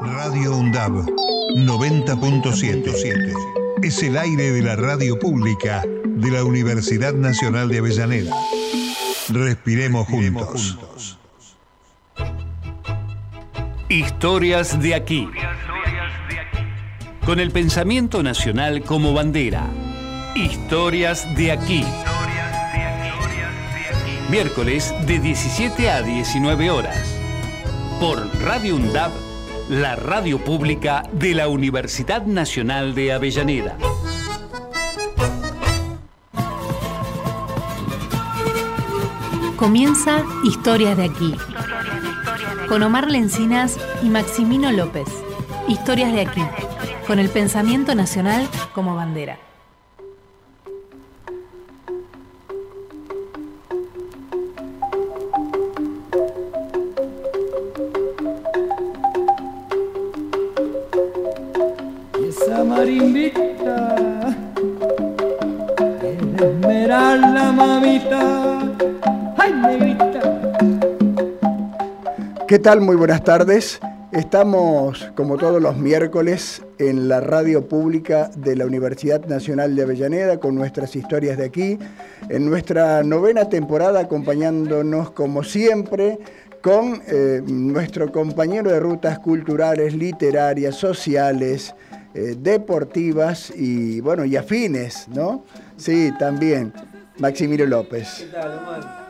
Radio UNDAB 90.7 es el aire de la radio pública de la Universidad Nacional de Avellaneda. Respiremos juntos. Historias de aquí. Con el pensamiento nacional como bandera. Historias de aquí. Miércoles de 17 a 19 horas. Por Radio UNDAB, la radio pública de la Universidad Nacional de Avellaneda. Comienza Historias de aquí. Con Omar Lencinas y Maximino López. Historias de aquí. Con el pensamiento nacional como bandera. Tal? Muy buenas tardes. Estamos, como todos los miércoles, en la radio pública de la Universidad Nacional de Avellaneda con nuestras historias de aquí, en nuestra novena temporada acompañándonos como siempre con eh, nuestro compañero de rutas culturales, literarias, sociales, eh, deportivas y bueno, y afines, ¿no? Sí, también. Maximiliano López. ¿Qué tal, Omar?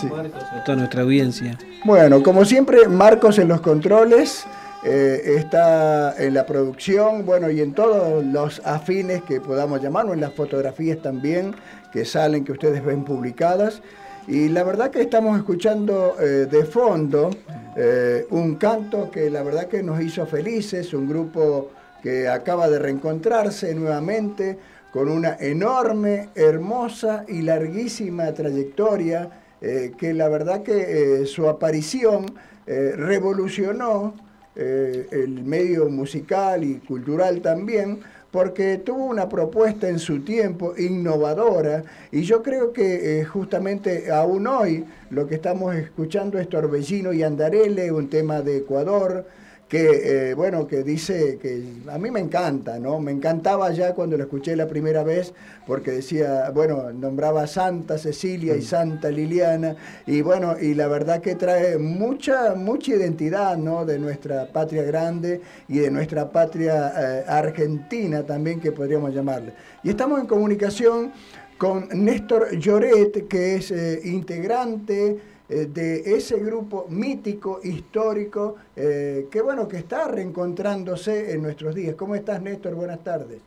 Sí. A toda nuestra audiencia. Bueno, como siempre, Marcos en los controles, eh, está en la producción, bueno, y en todos los afines que podamos llamar, o en las fotografías también que salen, que ustedes ven publicadas. Y la verdad que estamos escuchando eh, de fondo eh, un canto que la verdad que nos hizo felices, un grupo que acaba de reencontrarse nuevamente con una enorme, hermosa y larguísima trayectoria eh, que la verdad que eh, su aparición eh, revolucionó el medio musical y cultural también, porque tuvo una propuesta en su tiempo innovadora y yo creo que justamente aún hoy lo que estamos escuchando es Torbellino y Andarele, un tema de Ecuador, que eh, bueno, que dice que a mí me encanta, ¿no? Me encantaba ya cuando lo escuché la primera vez, porque decía, bueno, nombraba a Santa Cecilia y Santa Liliana, y bueno, y la verdad que trae mucha, mucha identidad, ¿no? De nuestra patria grande y de nuestra patria eh, argentina también, que podríamos llamarle. Y estamos en comunicación con Néstor Lloret, que es eh, integrante eh, de ese grupo mítico, histórico, eh, que bueno, que está reencontrándose en nuestros días. ¿Cómo estás, Néstor? Buenas tardes.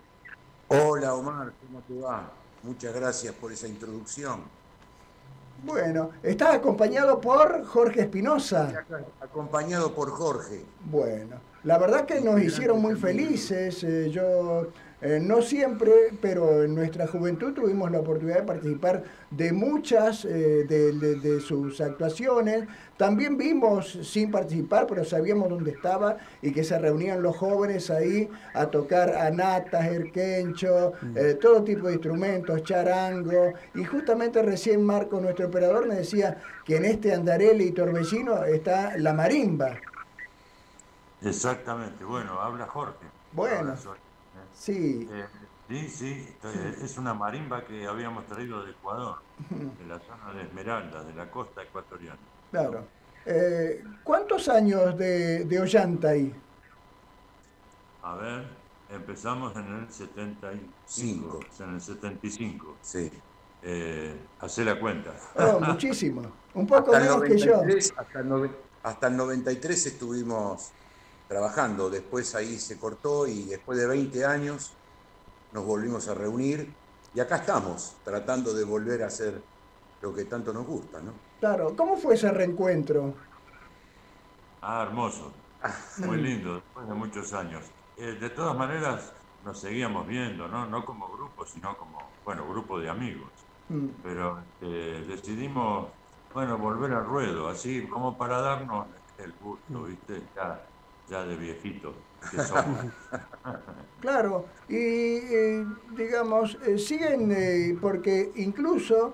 Hola Omar, ¿cómo te va? Muchas gracias por esa introducción. Bueno, estás acompañado por Jorge Espinosa. Acompañado por Jorge. Bueno, la verdad que nos hicieron muy felices. eh, yo eh, no siempre, pero en nuestra juventud tuvimos la oportunidad de participar de muchas eh, de, de- de sus actuaciones. También vimos sin participar, pero sabíamos dónde estaba y que se reunían los jóvenes ahí a tocar anatas, erquencho, eh, todo tipo de instrumentos, charango. Y justamente recién Marco, nuestro operador, me decía que en este Andarele y Torbellino está la marimba. Exactamente, bueno, habla Jorge. Bueno. Ahora soy, Sí, eh, sí, sí, es una marimba que habíamos traído de Ecuador, de la zona de Esmeralda, de la costa ecuatoriana. claro. Eh, ¿Cuántos años de, de Ollanta ahí? A ver, empezamos en el 75, en el 75. Sí. Eh, hacé la cuenta. Oh, muchísimo. Un poco Hasta menos que yo. 93, hasta, el hasta el 93 estuvimos trabajando, después ahí se cortó y después de 20 años nos volvimos a reunir y acá estamos, tratando de volver a hacer lo que tanto nos gusta, ¿no? Claro. ¿Cómo fue ese reencuentro? Ah, hermoso. Muy lindo, después de muchos años. Eh, de todas maneras, nos seguíamos viendo, ¿no? No como grupo, sino como, bueno, grupo de amigos. Mm, Pero eh, decidimos, bueno, volver al ruedo, así como para darnos el gusto, ¿viste? Ya, ya de viejito que somos. Claro. Y eh, digamos, eh, siguen, eh, porque incluso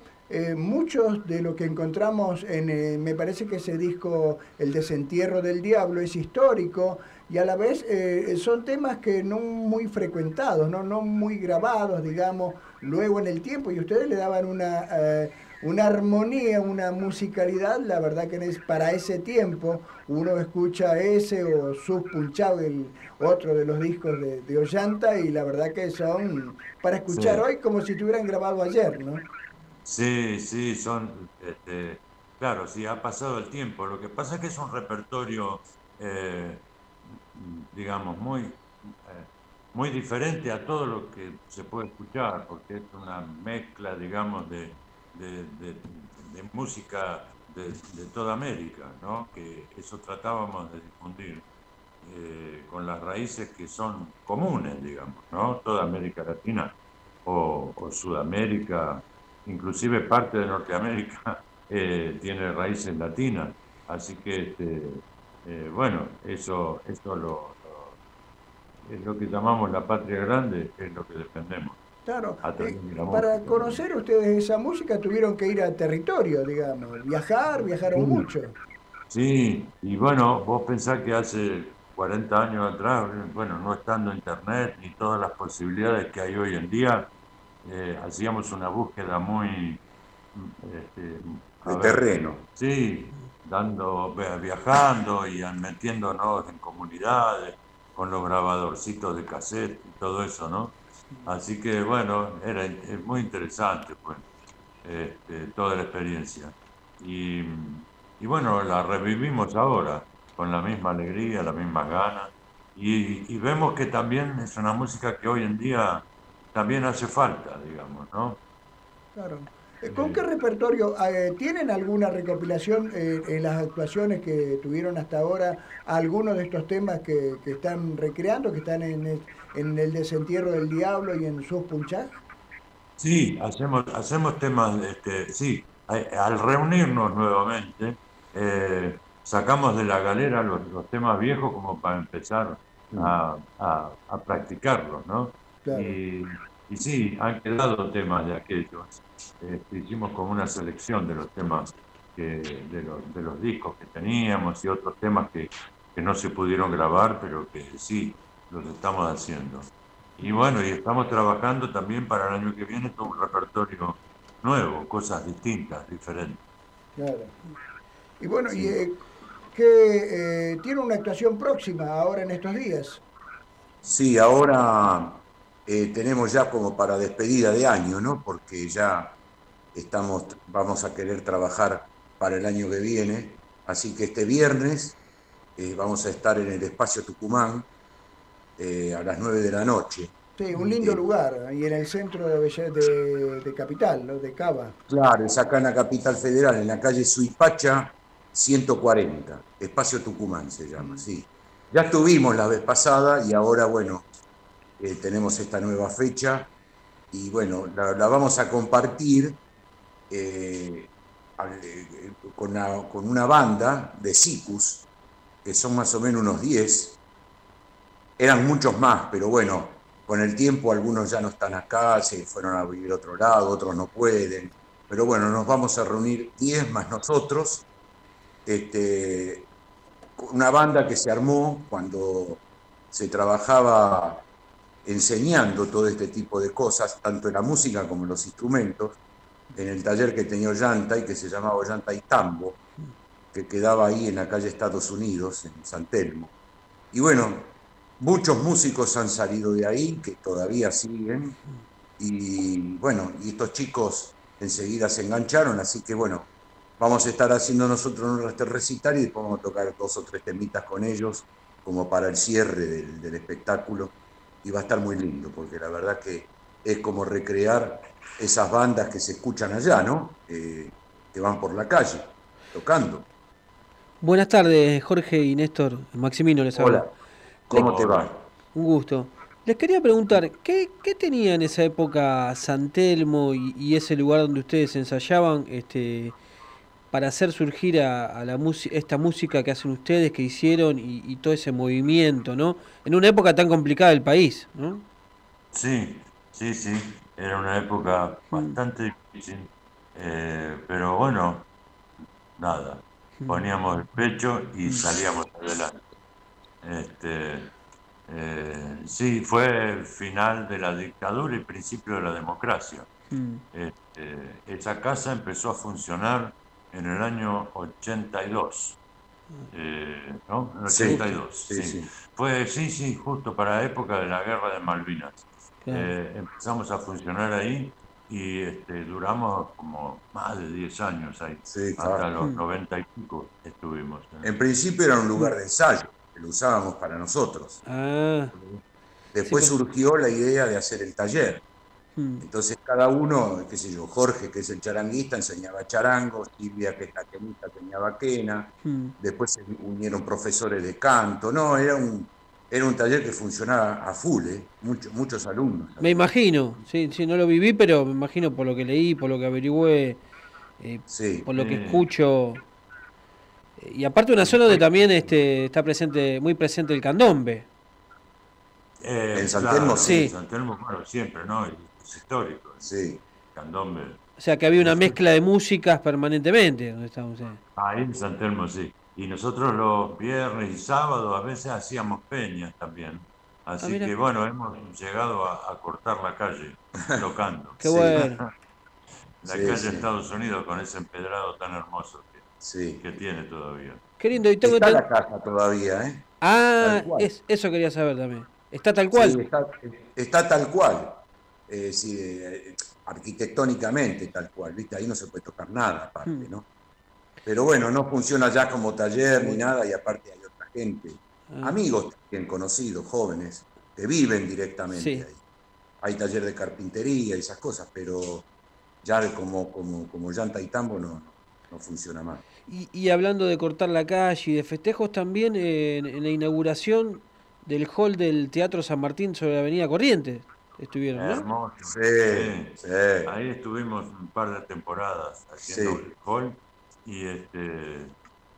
muchos de lo que encontramos en, me parece que ese disco, El desentierro del diablo, es histórico y a la vez son temas que no muy frecuentados, ¿no? no muy grabados, digamos, luego en el tiempo y ustedes le daban una una armonía, una musicalidad, la verdad que es para ese tiempo uno escucha ese o Sus Punchado, el otro de los discos de, de, Ollanta, y la verdad que son para escuchar hoy como si estuvieran grabado ayer, ¿no? Sí, sí, son, este, claro, sí, ha pasado el tiempo. Lo que pasa es que es un repertorio, eh, digamos, muy, eh, muy diferente a todo lo que se puede escuchar, porque es una mezcla, digamos, de de, música de, toda América, ¿no? que eso tratábamos de difundir eh, con las raíces que son comunes, digamos, ¿no? toda América Latina o, Sudamérica, inclusive parte de Norteamérica eh, tiene raíces latinas, así que este, eh, bueno, eso, eso lo, es lo que llamamos la patria grande, es lo que defendemos. Claro, eh, para conocer ustedes esa música tuvieron que ir a territorio, digamos, viajar, viajaron mucho. Sí, y bueno, vos pensás que hace 40 años atrás, bueno, no estando internet ni todas las posibilidades que hay hoy en día, eh, hacíamos una búsqueda muy... Este, de terreno. Sí, dando, viajando y metiéndonos en comunidades con los grabadorcitos de cassette y todo eso, ¿no? Así que bueno, era muy interesante pues, este, toda la experiencia. Y, bueno, la revivimos ahora con la misma alegría, la misma ganas. Y, vemos que también es una música que hoy en día también hace falta, digamos, ¿no? Claro. ¿Con qué repertorio? Eh, ¿Tienen alguna recopilación eh, en las actuaciones que tuvieron hasta ahora? ¿Algunos de estos temas que, que están recreando, que están en, en el desentierro del diablo y en sus punchas? Sí, hacemos, hacemos temas, este, sí, al reunirnos nuevamente, eh, sacamos de la galera los, temas viejos como para empezar a, a, practicarlos, ¿no? Y, y, sí, han quedado temas de aquellos. Este, hicimos como una selección de los temas que, de, los, de los discos que teníamos y otros temas que, que no se pudieron grabar, pero que sí los estamos haciendo. Y bueno, y estamos trabajando también para el año que viene con un repertorio nuevo, cosas distintas, diferentes. Claro. Y bueno, y eh, que eh, tiene una actuación próxima ahora en estos días. Sí, ahora eh, tenemos ya como para despedida de año, ¿no? Porque ya estamos, vamos a querer trabajar para el año que viene. Así que este viernes vamos a estar en el espacio Tucumán eh, a las 9 de la noche. Sí, un lindo lugar, ahí en el centro de, de, Capital, ¿no? de Cava. Claro, es acá en la capital federal, en la calle Suipacha 140, Espacio Tucumán se llama, sí. Ya estuvimos la vez pasada y ahora, bueno, eh, tenemos esta nueva fecha y bueno, la, vamos a compartir eh, con, con, una banda de SICUS, que son más o menos unos 10, eran muchos más, pero bueno, con el tiempo algunos ya no están acá, se fueron a vivir a otro lado, otros no pueden. Pero bueno, nos vamos a reunir 10 más nosotros. Este, una banda que se armó cuando se trabajaba enseñando todo este tipo de cosas, tanto en la música como en los instrumentos, en el taller que tenía Ollanta y que se llamaba Ollanta y Tambo, que quedaba ahí en la calle Estados Unidos, en San Telmo. Y bueno, Muchos músicos han salido de ahí, que todavía siguen, y bueno, y estos chicos enseguida se engancharon, así que bueno, vamos a estar haciendo nosotros nuestro recital y después vamos a tocar dos o tres temitas con ellos, como para el cierre del, espectáculo, y va a estar muy lindo, porque la verdad que es como recrear esas bandas que se escuchan allá, ¿no? Eh, que van por la calle, tocando. Buenas tardes, Jorge y Néstor. Maximino les habla. Hola. ¿Cómo te va? Un gusto. Les quería preguntar, ¿qué, tenía en esa época San Telmo y, ese lugar donde ustedes ensayaban este, para hacer surgir a, la esta música que hacen ustedes, que hicieron y, todo ese movimiento, ¿no? En una época tan complicada del país, ¿no? Sí, sí, sí. Era una época bastante difícil. Eh, pero bueno, nada, Mm. poníamos el pecho y salíamos adelante. Este, eh, sí, fue el final de la dictadura y principio de la democracia. Mm. Este, esa casa empezó a funcionar en el año 82. eh, ¿no? En el Sí, 82, sí, sí. sí. Fue, sí, sí, justo para la época de la guerra de Malvinas. Claro. Eh, empezamos a funcionar ahí y este, duramos como más de 10 años ahí. Sí, Hasta claro. los Mm. 90 y pico estuvimos. En principio era un lugar de ensayo, que lo usábamos para nosotros. Ah, Después Sí, pues. surgió la idea de hacer el taller. Mm. Entonces cada uno, qué sé yo, Jorge, que es el charanguista, enseñaba charango, Silvia, que es la quenista, enseñaba quena, Mm. después se unieron profesores de canto, no, era un, era un taller que funcionaba a full, ¿eh? Muchos, muchos alumnos. Me imagino, sí, sí, no lo viví, pero me imagino por lo que leí, por lo que averigüé, eh, Sí, por lo que Sí. escucho. Eh, Y aparte una zona donde también este, está presente, muy presente el candombe. Eh, En San claro, Telmo, sí. en San Telmo, bueno, siempre, ¿no? Histórico. ¿eh? sí. Candombe. O sea que había una mezcla de músicas permanentemente donde estábamos. eh. Ahí en San Telmo, sí. Y nosotros los viernes y sábados a veces hacíamos peñas también. Así Ah, que bueno, hemos llegado a, a cortar la calle tocando. Qué bueno. La Sí, calle sí. de Estados Unidos con ese empedrado tan hermoso que, Sí. que tiene todavía. Qué lindo. Y tengo Está la casa todavía, ¿eh? Ah, es, eso quería saber también. Está tal cual. Sí, está, está tal cual. Eh, sí, eh, arquitectónicamente tal cual, ¿viste? Ahí no se puede tocar nada aparte, Hmm. ¿no? Pero bueno, no funciona ya como taller ni nada y aparte hay otra gente, Ah. amigos bien conocidos, jóvenes, que viven directamente Sí. ahí. Hay taller de carpintería y esas cosas, pero ya como, como, como llanta y tambo no, no funciona más. Y, y hablando de cortar la calle y de festejos también, eh, en, en la inauguración del hall del Teatro San Martín sobre la Avenida Corrientes estuvieron, ¿no? Hermoso. Sí, sí. Ahí estuvimos un par de temporadas haciendo Sí. el hall y este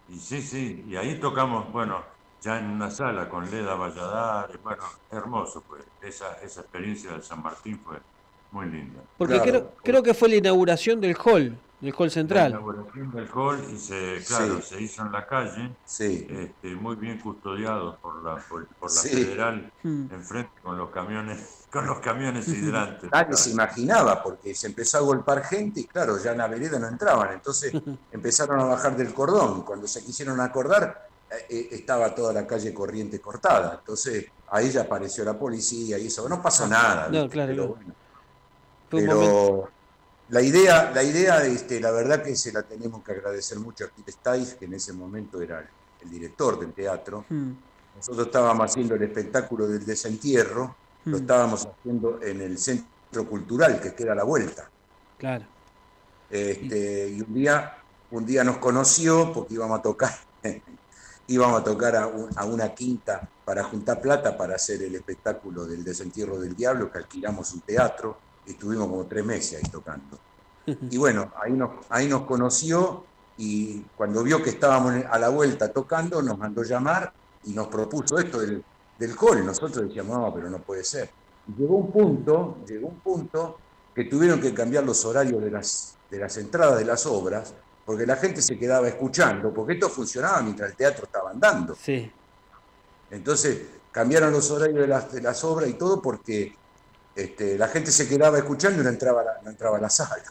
y sí, sí, y ahí tocamos, bueno, ya en una sala con Leda Valladares, bueno, hermoso pues, esa, esa experiencia del San Martín fue muy linda. Porque Claro. creo, creo que fue la inauguración del hall, del hall La central. inauguración del hall y se, claro, Sí. se hizo en la calle, Sí, este, muy bien custodiado por la, por, por la Sí. federal, Mm. enfrente con los camiones, con los camiones hidrantes. Nadie se imaginaba porque se empezó a golpar gente y claro, ya en la vereda no entraban. Entonces empezaron a bajar del cordón. Cuando se quisieron acordar, eh, eh, estaba toda la calle corriente cortada. Entonces ahí ya apareció la policía y eso. No pasó nada. No, ¿viste? claro, Pero, claro. bueno. Fue un momento. Pero la idea, la idea, este, la verdad que se la tenemos que agradecer mucho a Pete Stais, que en ese momento era el, el director del teatro. Mm. Nosotros estábamos haciendo el espectáculo del desentierro, lo Mm. estábamos haciendo en el centro cultural que queda a la vuelta. Claro. Este, y un día, un día nos conoció porque íbamos a tocar, íbamos a tocar a, un- a una quinta para juntar plata para hacer el espectáculo del desentierro del diablo, que alquilamos un teatro estuvimos como tres meses ahí tocando. Y bueno, ahí nos, ahí nos conoció y cuando vio que estábamos a la vuelta tocando, nos mandó llamar y nos propuso esto del, del hall. Nosotros decíamos, no, pero no puede ser. Y llegó un punto, llegó un punto que tuvieron que cambiar los horarios de las, de las entradas de las obras, porque la gente se quedaba escuchando, porque esto funcionaba mientras el teatro estaba andando. Sí. Entonces cambiaron los horarios de las, de las obras y todo porque este, la gente se quedaba escuchando y no entraba la, no entraba a la sala.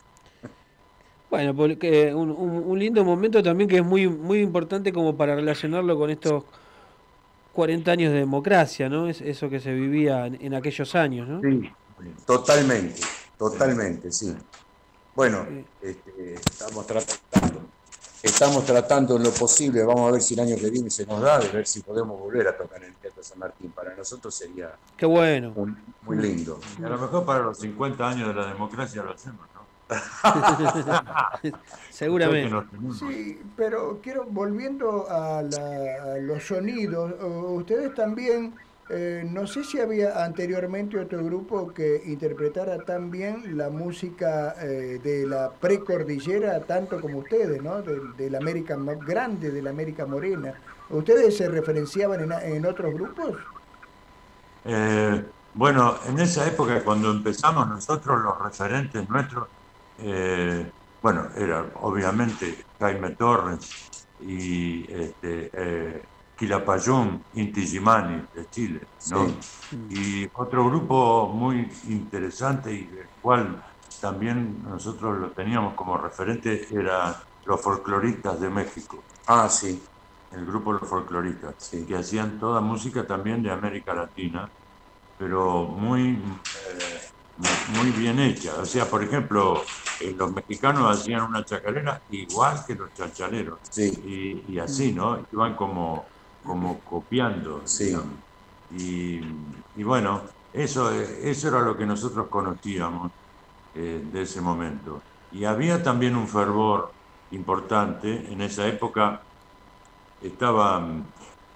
Bueno, porque un, un- un lindo momento también que es muy, muy importante como para relacionarlo con estos 40 años de democracia, ¿no? Es eso que se vivía en, en aquellos años, ¿no? Sí, totalmente, totalmente, sí. Bueno, este, estamos tratando, estamos tratando en lo posible, vamos a ver si el año que viene se nos da, de ver si podemos volver a tocar en el Teatro San Martín. Para nosotros sería Qué bueno. muy, muy lindo. Y a lo mejor para los 50 años de la democracia lo hacemos, ¿no? Seguramente. Sí, pero quiero, volviendo a, la- a los sonidos, ustedes también, eh, no sé si había anteriormente otro grupo que interpretara tan bien la música eh, de la precordillera, tanto como ustedes, ¿no? Del, del América Grande, de la América Morena. ¿Ustedes se referenciaban en, en otros grupos? Eh, bueno, en esa época cuando empezamos nosotros, los referentes nuestros, eh, bueno, era obviamente Jaime Torres y este, eh, Quilapayún Inti Gimani de Chile, ¿no? Y otro grupo muy interesante y del cual también nosotros lo teníamos como referente era los folcloristas de México. Ah, sí. El grupo Los Folcloristas, que hacían toda música también de América Latina, pero muy, eh, muy bien hecha. O sea, por ejemplo, eh, los mexicanos hacían una chacarera igual que los chanchaleros. Sí. Y, así, ¿no? Iban como, como copiando. Sí. Y, y, bueno, eso, eso era lo que nosotros conocíamos eh, de ese momento. Y había también un fervor importante. En esa época estaba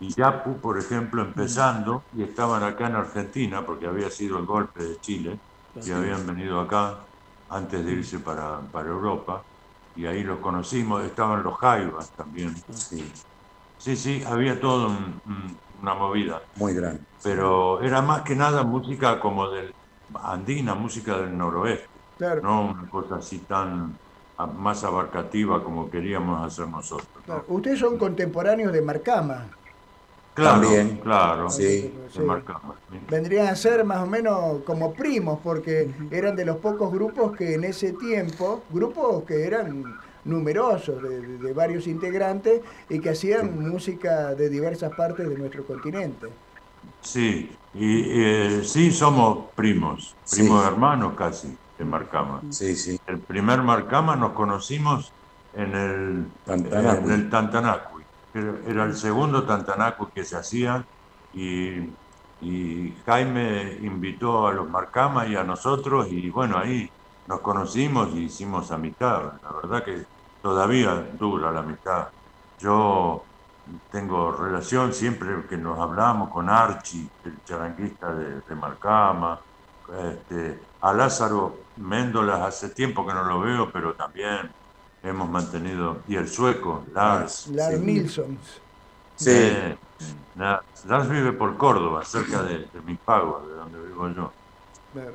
Iyapu, por ejemplo, empezando y estaban acá en Argentina porque había sido el golpe de Chile y habían venido acá antes de irse para, para Europa y ahí los conocimos. Estaban los Jaivas también. Sí, sí, sí había todo una movida. Muy grande. Pero era más que nada música como del andina, música del noroeste. No una cosa así tan más abarcativa como queríamos hacer nosotros. Ustedes son contemporáneos de Marcama. Claro, También. claro, sí, de Marcama. Vendrían a ser más o menos como primos, porque eran de los pocos grupos que en ese tiempo, grupos que eran numerosos, de, varios integrantes, y que hacían música de diversas partes de nuestro continente. Sí, y eh, sí somos primos, primos hermanos casi de Marcama. Sí, sí. El primer Marcama nos conocimos en el Tantanacui. En el Tantanacui. Era el segundo Tantanacui que se hacía y, y, Jaime invitó a los Marcama y a nosotros y bueno, ahí nos conocimos y hicimos amistad. La verdad que todavía dura la amistad. Yo tengo relación siempre que nos hablamos con Archie, el charanguista de, de Marcama, este, a Lázaro Méndolas hace tiempo que no lo veo, pero también hemos mantenido, y el sueco, Lars. Lars Nilsson. Sí. Eh, Lars vive por Córdoba, cerca de, de mi pago, de donde vivo yo. Claro.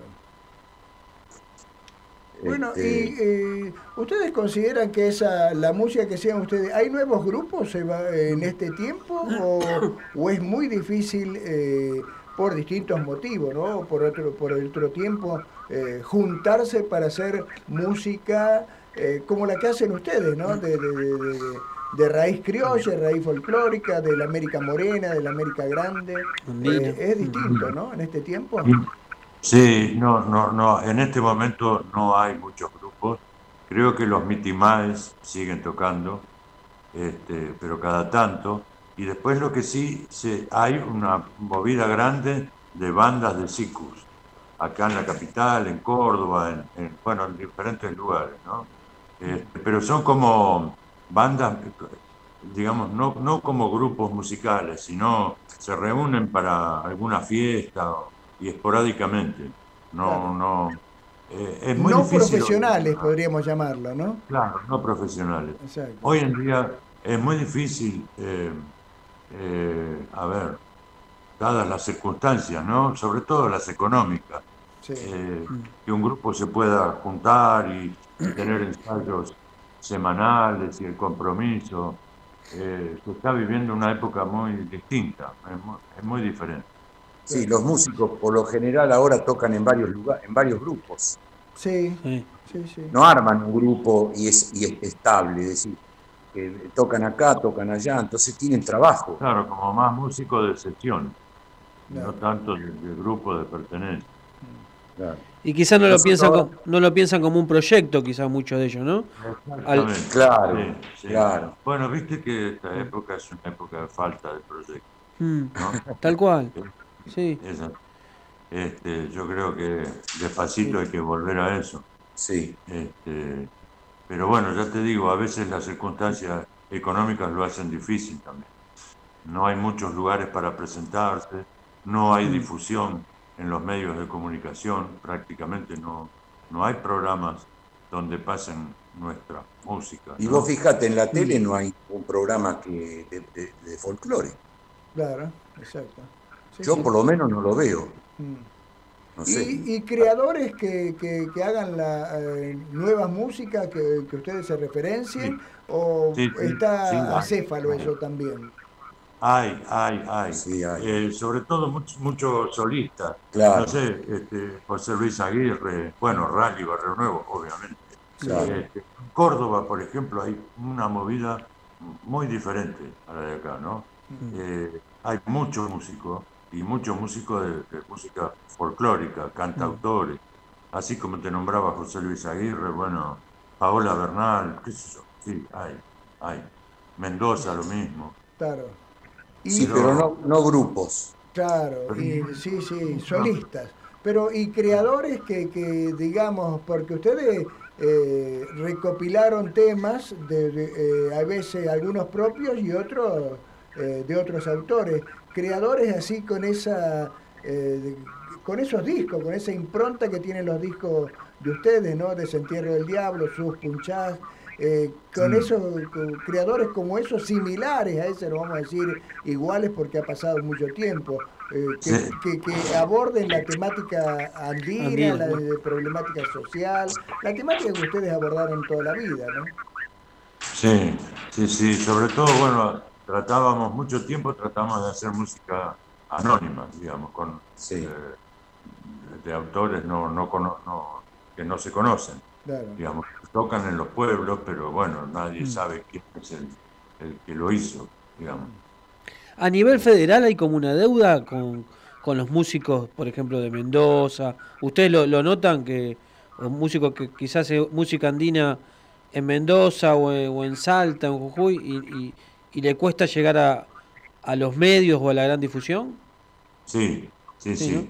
Bueno, y eh, ustedes consideran que esa la música que hacían ustedes, ¿hay nuevos grupos en este tiempo o, es muy difícil eh, por distintos motivos, ¿no? Por otro, por otro tiempo, eh, juntarse para hacer música eh, como la que hacen ustedes, ¿no? De, de, raíz criolla, raíz folclórica, de la América morena, de la América grande. Es distinto, ¿no? En este tiempo. Sí, no, no, no. En este momento no hay muchos grupos. Creo que los mitimaes siguen tocando, este, pero cada tanto. Y después lo que sí, se, hay una movida grande de bandas de SICUS, acá en la capital, en Córdoba, en, bueno, en diferentes lugares, ¿no? Este, pero son como bandas, digamos, no, no como grupos musicales, sino se reúnen para alguna fiesta y esporádicamente. No, no. Eh, es muy no profesionales, podríamos llamarlo, ¿no? Claro, no profesionales. Hoy en día es muy difícil. Eh, eh, a ver, dadas las circunstancias, ¿no? Sobre todo las económicas, eh, que un grupo se pueda juntar y, tener ensayos semanales y el compromiso. Se está viviendo una época muy distinta, es muy, diferente. Sí, los músicos por lo general ahora tocan en varios lugares, en varios grupos. Sí, sí, sí. No arman un grupo y es, y es estable, es decir, que tocan acá, tocan allá, entonces tienen trabajo. Claro, como más músico de sesión, no tanto de, grupo de pertenencia. Y quizás no lo, piensan como, no lo piensan como un proyecto, quizás muchos de ellos, ¿no? Claro, claro. Bueno, viste que esta época es una época de falta de proyecto. Mm, tal cual. Sí. Este, yo creo que despacito hay que volver a eso. Sí. Este, pero bueno, ya te digo, a veces las circunstancias económicas lo hacen difícil también. No hay muchos lugares para presentarse, no hay mm. difusión en los medios de comunicación, prácticamente no, no hay programas donde pasen nuestra música. Y vos fíjate, en la tele no hay un programa que de, folclore. Claro, exacto. Yo por lo menos no lo veo. Mm. y, creadores que, que, hagan la eh, nuevas músicas que, que, ustedes se referencien, o está acéfalo eso también. Hay, hay, hay. Eh, sobre todo muchos mucho solistas. No sé, este, José Luis Aguirre, bueno, Rally Barrio Nuevo, obviamente. Este, en Córdoba, por ejemplo, hay una movida muy diferente a la de acá, ¿no? Eh, hay muchos músicos y muchos músicos de, música folclórica, cantautores, así como te nombraba José Luis Aguirre, bueno, Paola Bernal, qué sé yo, sí, hay, hay. Mendoza lo mismo. Claro. sí, pero no, no grupos. Claro, y, sí, sí, solistas. Pero, y creadores que, que digamos, porque ustedes eh, recopilaron temas, de, eh, a veces algunos propios y otros eh, de otros autores, creadores así con esa con esos discos, con esa impronta que tienen los discos de ustedes, ¿no? Desentierro del Diablo, Sus Punchás, con mm. esos creadores como esos, similares a ese, lo vamos a decir, iguales porque ha pasado mucho tiempo. Eh, que, aborden la temática andina, la problemática social, la temática que ustedes abordaron toda la vida, ¿no? Sí, sí, sí, sobre todo, bueno, tratábamos mucho tiempo, tratamos de hacer música anónima, digamos, con eh, de autores no, no, no, que no se conocen, digamos, tocan en los pueblos, pero bueno, nadie mm. sabe quién es el, el que lo hizo, digamos. A nivel federal hay como una deuda con, los músicos, por ejemplo, de Mendoza. ¿Ustedes lo, notan que los músicos que quizás hace música andina en Mendoza o, en Salta, en Jujuy, y, le cuesta llegar a, a, los medios o a la gran difusión? Sí, sí, sí.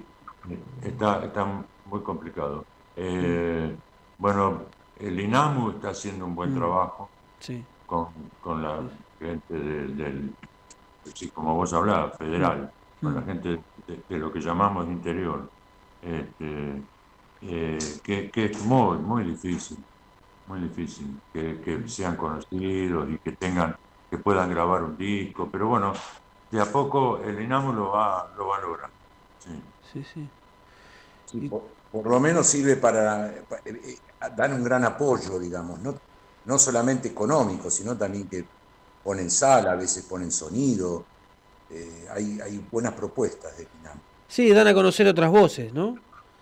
Está, está muy complicado. Eh, bueno, el INAMU está haciendo un buen mm. trabajo con, la gente del sí, como vos hablabas, federal, con la mm. gente de, lo que llamamos interior, este, eh, que, es muy, muy difícil, muy difícil que, sean conocidos y que tengan, que puedan grabar un disco, pero bueno, de a poco el INAMO lo va, lo va logrando. Sí, sí. sí. por, lo menos sirve para, eh, dar un gran apoyo, digamos, no, no solamente económico, sino también que ponen sala, a veces ponen sonido. Eh, hay, hay, buenas propuestas de Pinam. Sí, dan a conocer otras voces, ¿no?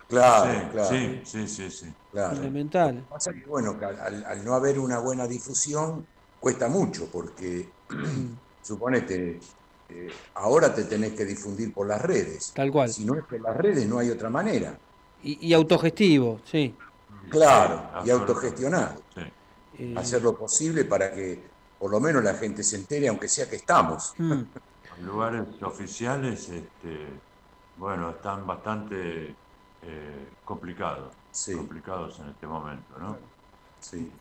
Claro, claro. Sí, sí, sí, sí. Fundamental. pasa que, bueno, al, no haber una buena difusión, cuesta mucho, porque suponete, eh, ahora te tenés que difundir por las redes. Tal cual. Si no es por las redes, no hay otra manera. Y, autogestivo, sí. Claro, y autogestionado. Sí. Hacer lo posible para que por lo menos la gente se entere, aunque sea que estamos. Mm. lugares oficiales, este, bueno, están bastante eh, complicados, complicados en este momento, ¿no? Sí.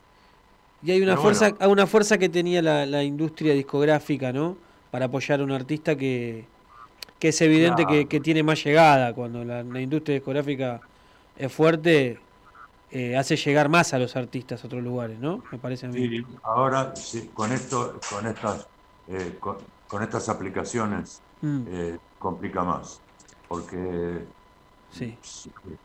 Y hay una fuerza, una fuerza que tenía la, industria discográfica, ¿no? Para apoyar a un artista que, es evidente que, tiene más llegada. Cuando la industria discográfica es fuerte, eh, hace llegar más a los artistas a otros lugares, ¿no? Me parece a mí. Sí, ahora sí, con esto, con estas, eh, con, estas aplicaciones mm. eh, complica más, porque sí.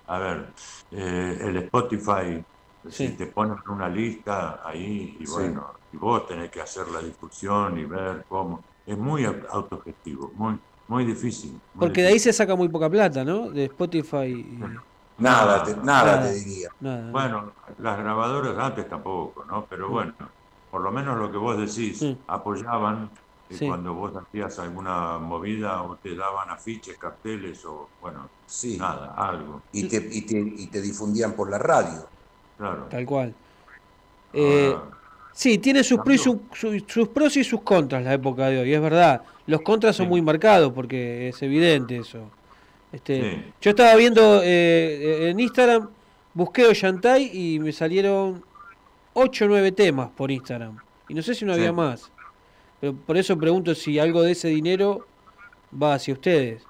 a ver, el Spotify si te ponen una lista ahí y bueno, y vos tenés que hacer la discusión y ver cómo, es muy autogestivo, muy muy difícil. porque de ahí se saca muy poca plata, ¿no? De Spotify. Y... Nada, te, nada, te diría. Bueno, las grabadoras antes tampoco, ¿no? Pero bueno, por lo menos lo que vos decís, apoyaban eh, cuando vos hacías alguna movida o te daban afiches, carteles o, bueno, sí. nada, algo. Y te, y, te, y te difundían por la radio. Claro. Tal cual. Eh, sí, tiene sus pros, sus pros y sus contras la época de hoy, es verdad. Los contras son muy marcados porque es evidente eso. Este, Yo estaba viendo eh, en Instagram, busqué Ollantay y me salieron 8 o 9 temas por Instagram. Y no sé si no había más. Pero por eso pregunto si algo de ese dinero va hacia ustedes.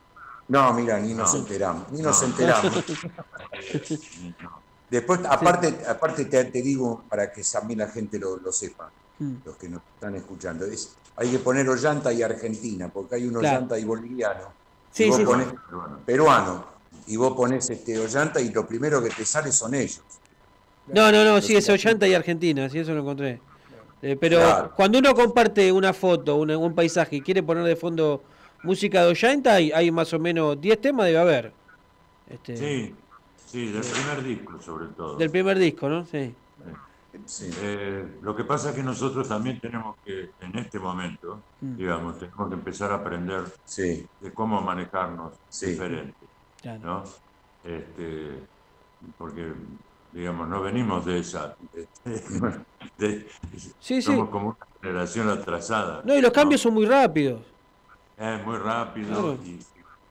No, mira, ni nos enteramos, ni nos enteramos. Después, aparte, aparte te, digo, para que también la gente lo, sepa, mm. los que nos están escuchando, es, hay que poner Ollanta y Argentina, porque hay un Ollanta y boliviano Sí, sí, peruano. y vos pones este Ollanta y lo primero que te sale son ellos. No, no, no, sí, es Ollanta y Argentina, sí, eso lo encontré. Eh, pero Claro. cuando uno comparte una foto, una- un paisaje y quiere poner de fondo música de Ollanta, hay, hay más o menos 10 temas, debe haber. Este, Sí, sí, del primer disco sobre todo. Del primer disco, ¿no? Sí. Sí. Eh, lo que pasa es que nosotros también tenemos que, en este momento, Mm. digamos, tenemos que empezar a aprender Sí, de cómo manejarnos Sí. diferente, Claro. ¿no? Este, porque, digamos, no venimos de esa... de- Sí, sí. somos como una generación atrasada. No, y los cambios son muy rápidos. Es muy rápido Claro. y...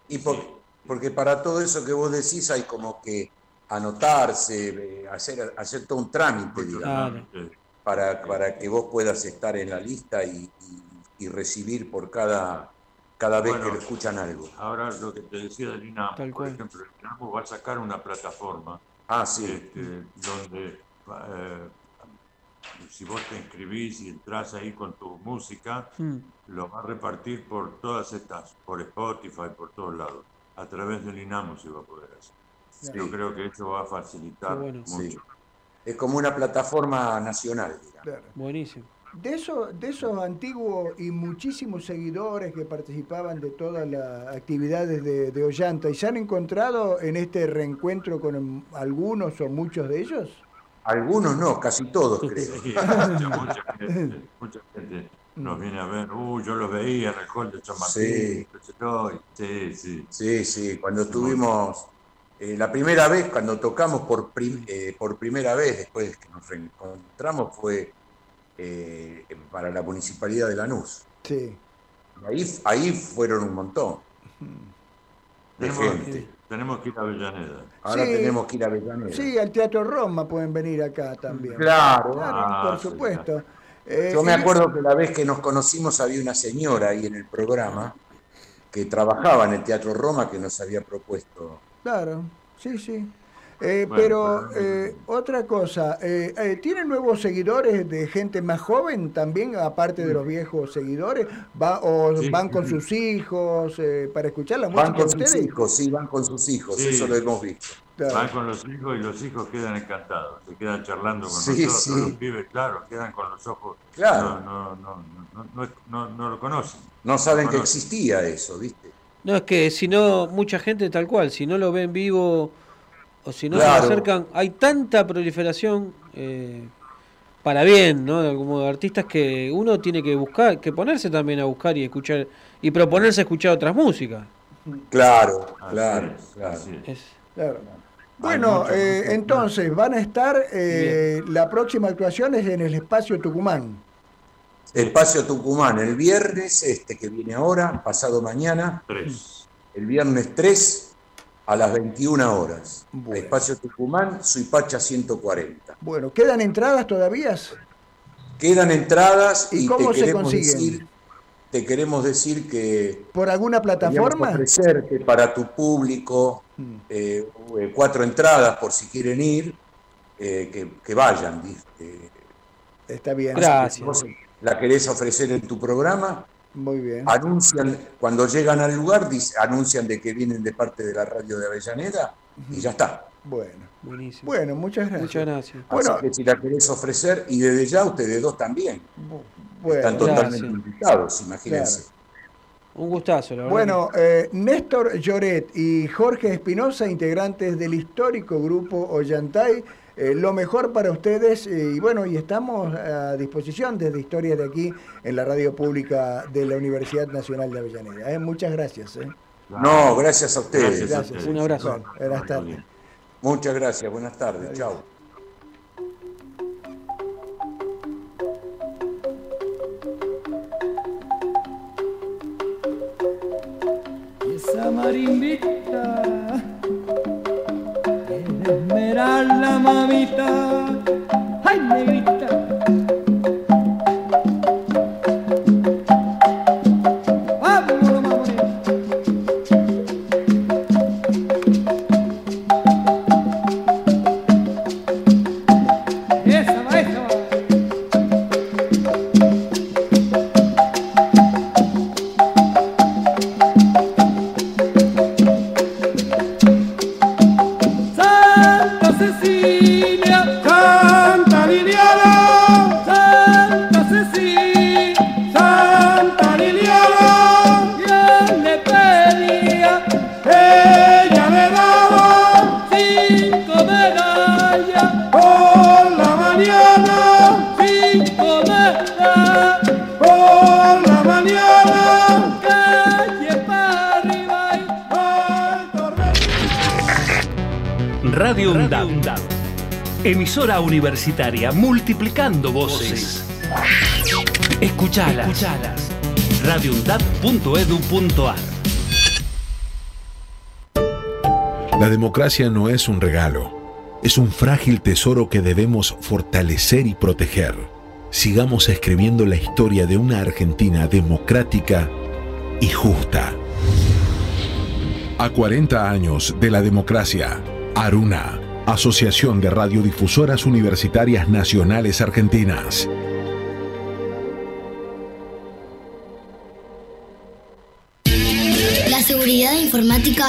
Y por- porque para todo eso que vos decís hay como que anotarse, eh, hacer, hacer todo un trámite, digamos, Claro. Para, para que vos puedas estar en la lista y, y- y recibir por cada, cada vez Bueno. que escuchan algo. Ahora lo que te decía del por cual. ejemplo, el INAMU va a sacar una plataforma Ah, sí. este, donde eh, si vos te inscribís y entras ahí con tu música, Mm. lo va a repartir por todas estas, por Spotify, por todos lados. A través del INAMU se va a poder hacer. Yo creo que eso va a facilitar bueno. mucho. Sí. Es como una plataforma nacional, digamos. Claro. Buenísimo. De, eso, de esos antiguos y muchísimos seguidores que participaban de todas las actividades de, de Ollanta, ¿y se han encontrado en este reencuentro con algunos o muchos de ellos? Algunos no, casi todos creo. Sí, mucha, mucha gente, mucha gente nos viene a ver, uh, yo los veía en el hall de San Martín, Sí. sí, sí. Sí, sí, cuando estuvimos, eh, la primera vez, cuando tocamos por, prim- eh, por primera vez, después que nos reencontramos, fue eh, para la Municipalidad de Lanús. Sí. Y Ahí, ahí fueron un montón de Tenemos, gente. tenemos que ir a Avellaneda. Ahora Sí. tenemos que ir a Avellaneda. Sí, al Teatro Roma pueden venir acá también. Claro. Claro, Ah, por sí, supuesto. Eh, Yo me acuerdo que la vez que nos conocimos había una señora ahí en el programa que trabajaba en el Teatro Roma que nos había propuesto. Claro, sí, sí. Eh, Bueno, pero pero- eh, otra cosa, eh, eh, ¿tienen nuevos seguidores de gente más joven también, aparte de los viejos seguidores? Va, ¿O Sí, van con sí. sus hijos eh, para escuchar la música Van con sus ustedes? hijos, sí, van con sus hijos, Sí. eso lo hemos visto. Claro. Van con los hijos y los hijos quedan encantados, se quedan charlando con Sí, nosotros, sí. los pibes, claro, quedan con los ojos, Claro. no, no, no, no, no, no- no lo conocen. No saben que existía eso, ¿viste? No, es que si no, mucha gente tal cual, si no lo ven vivo o si no Claro. se acercan, hay tanta proliferación eh, para bien, ¿no? Como de artistas que uno tiene que buscar, que ponerse también a buscar y escuchar, y proponerse escuchar otras músicas. Claro, Así claro, es, claro. así es. Es, Claro. Bueno, eh, entonces van a estar, eh, la próxima actuación es en el espacio Tucumán. Espacio Tucumán, el viernes, este que viene ahora, pasado mañana, Tres. el viernes 3 a las 21 horas. Bueno. Espacio Tucumán, Suipacha 140. Bueno, ¿quedan entradas todavía? Quedan entradas ¿Y y, cómo te se queremos consiguen? decir, te queremos decir que ¿Por alguna plataforma? ofrecerte para tu público Mm. eh, eh, cuatro entradas por si quieren ir, eh, que, que vayan. ¿viste? Está bien. Gracias. Vos la querés ofrecer en tu programa, Muy bien. anuncian, cuando llegan al lugar, dice- anuncian de que vienen de parte de la radio de Avellaneda y ya está. Bueno. buenísimo. Bueno, muchas gracias. Muchas gracias. Bueno. Así que si la querés ofrecer, y desde ya ustedes dos también, Bueno, están Gracias. totalmente invitados, imagínense. Un gustazo, la verdad. Bueno, eh, Néstor Lloret y Jorge Espinosa, integrantes del histórico grupo Ollantay, eh, lo mejor para ustedes eh, y bueno, y estamos a disposición desde Historias de aquí en la radio pública de la Universidad Nacional de Avellaneda. eh. Muchas gracias. eh. No, gracias a ustedes. Gracias a Gracias. ustedes. Un abrazo. Buenas tardes. Muchas gracias, buenas tardes, chao. Y esa marimbita, el esmeralda mamita, ay universitaria multiplicando voces. Escuchalas. Escuchalas. La democracia no es un regalo, es un frágil tesoro que debemos fortalecer y proteger. Sigamos escribiendo la historia de una Argentina democrática y justa. A 40 años de la democracia, Aruna, Asociación de Radiodifusoras Universitarias Nacionales Argentinas. La seguridad informática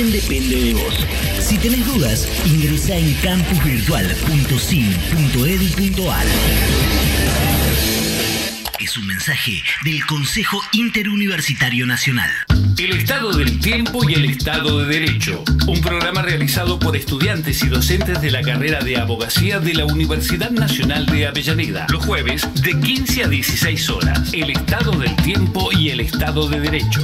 depende de vos. Si tenés dudas, ingresa en campusvirtual.sim.edu.ar. Es un mensaje del Consejo Interuniversitario Nacional. El Estado del Tiempo y el Estado de Derecho. Un programa realizado por estudiantes y docentes de la carrera de abogacía de la Universidad Nacional de Avellaneda. Los jueves de 15 a 16 horas. El Estado del Tiempo y el Estado de Derecho.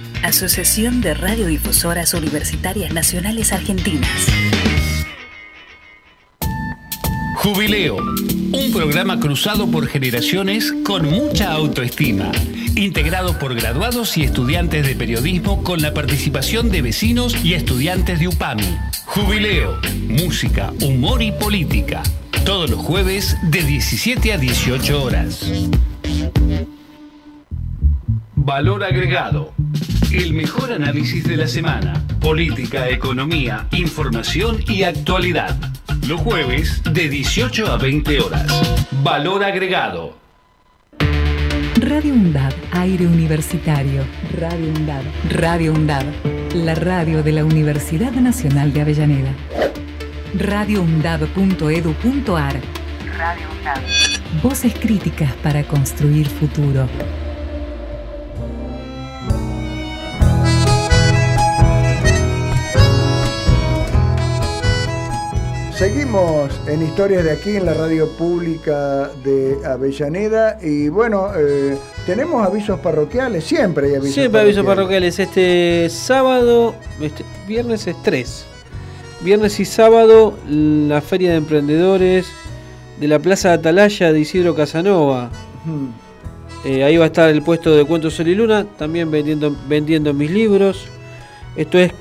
Asociación de Radiodifusoras Universitarias Nacionales Argentinas. Jubileo, un programa cruzado por generaciones con mucha autoestima, integrado por graduados y estudiantes de periodismo con la participación de vecinos y estudiantes de UPAMI. Jubileo, música, humor y política. Todos los jueves de 17 a 18 horas. Valor agregado. El mejor análisis de la semana. Política, economía, información y actualidad. Los jueves de 18 a 20 horas. Valor agregado. Radio UNDAB, aire universitario. Radio UNDAB. Radio UNDAB, la radio de la Universidad Nacional de Avellaneda. radioundab.edu.ar Radio UNDAB. Voces críticas para construir futuro. Seguimos en Historias de aquí en la radio pública de Avellaneda y bueno, eh, tenemos avisos parroquiales, siempre hay avisos Siempre avisos parroquiales. Este sábado, este viernes es 3. Viernes y sábado, la Feria de Emprendedores de la Plaza de Atalaya de Isidro Casanova. Eh, ahí va a estar el puesto de Cuentos Sol y Luna, también vendiendo, vendiendo mis libros. Esto es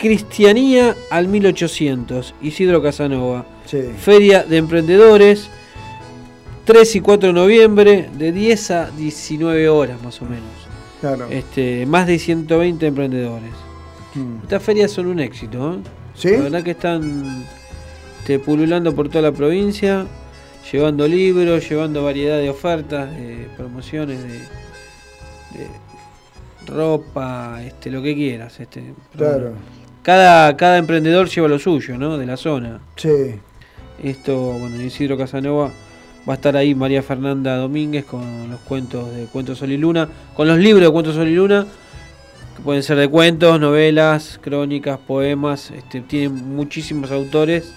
Cristianía al 1800, Isidro Casanova. Sí. Feria de Emprendedores, 3 y 4 de noviembre, de 10 a 19 horas más o menos. Claro. Este, más de 120 emprendedores. Mm. Estas ferias son un éxito, ¿eh? ¿Sí? La verdad que están este, pululando por toda la provincia, llevando libros, llevando variedad de ofertas, de promociones, de, de ropa, este, lo que quieras. Este, Claro. Cada, cada emprendedor lleva lo suyo, ¿no? De la zona. Sí. Esto, bueno, Isidro Casanova va a estar ahí María Fernanda Domínguez con los cuentos de Cuentos Sol y Luna, con los libros de Cuentos Sol y Luna, que pueden ser de cuentos, novelas, crónicas, poemas, este, tienen muchísimos autores.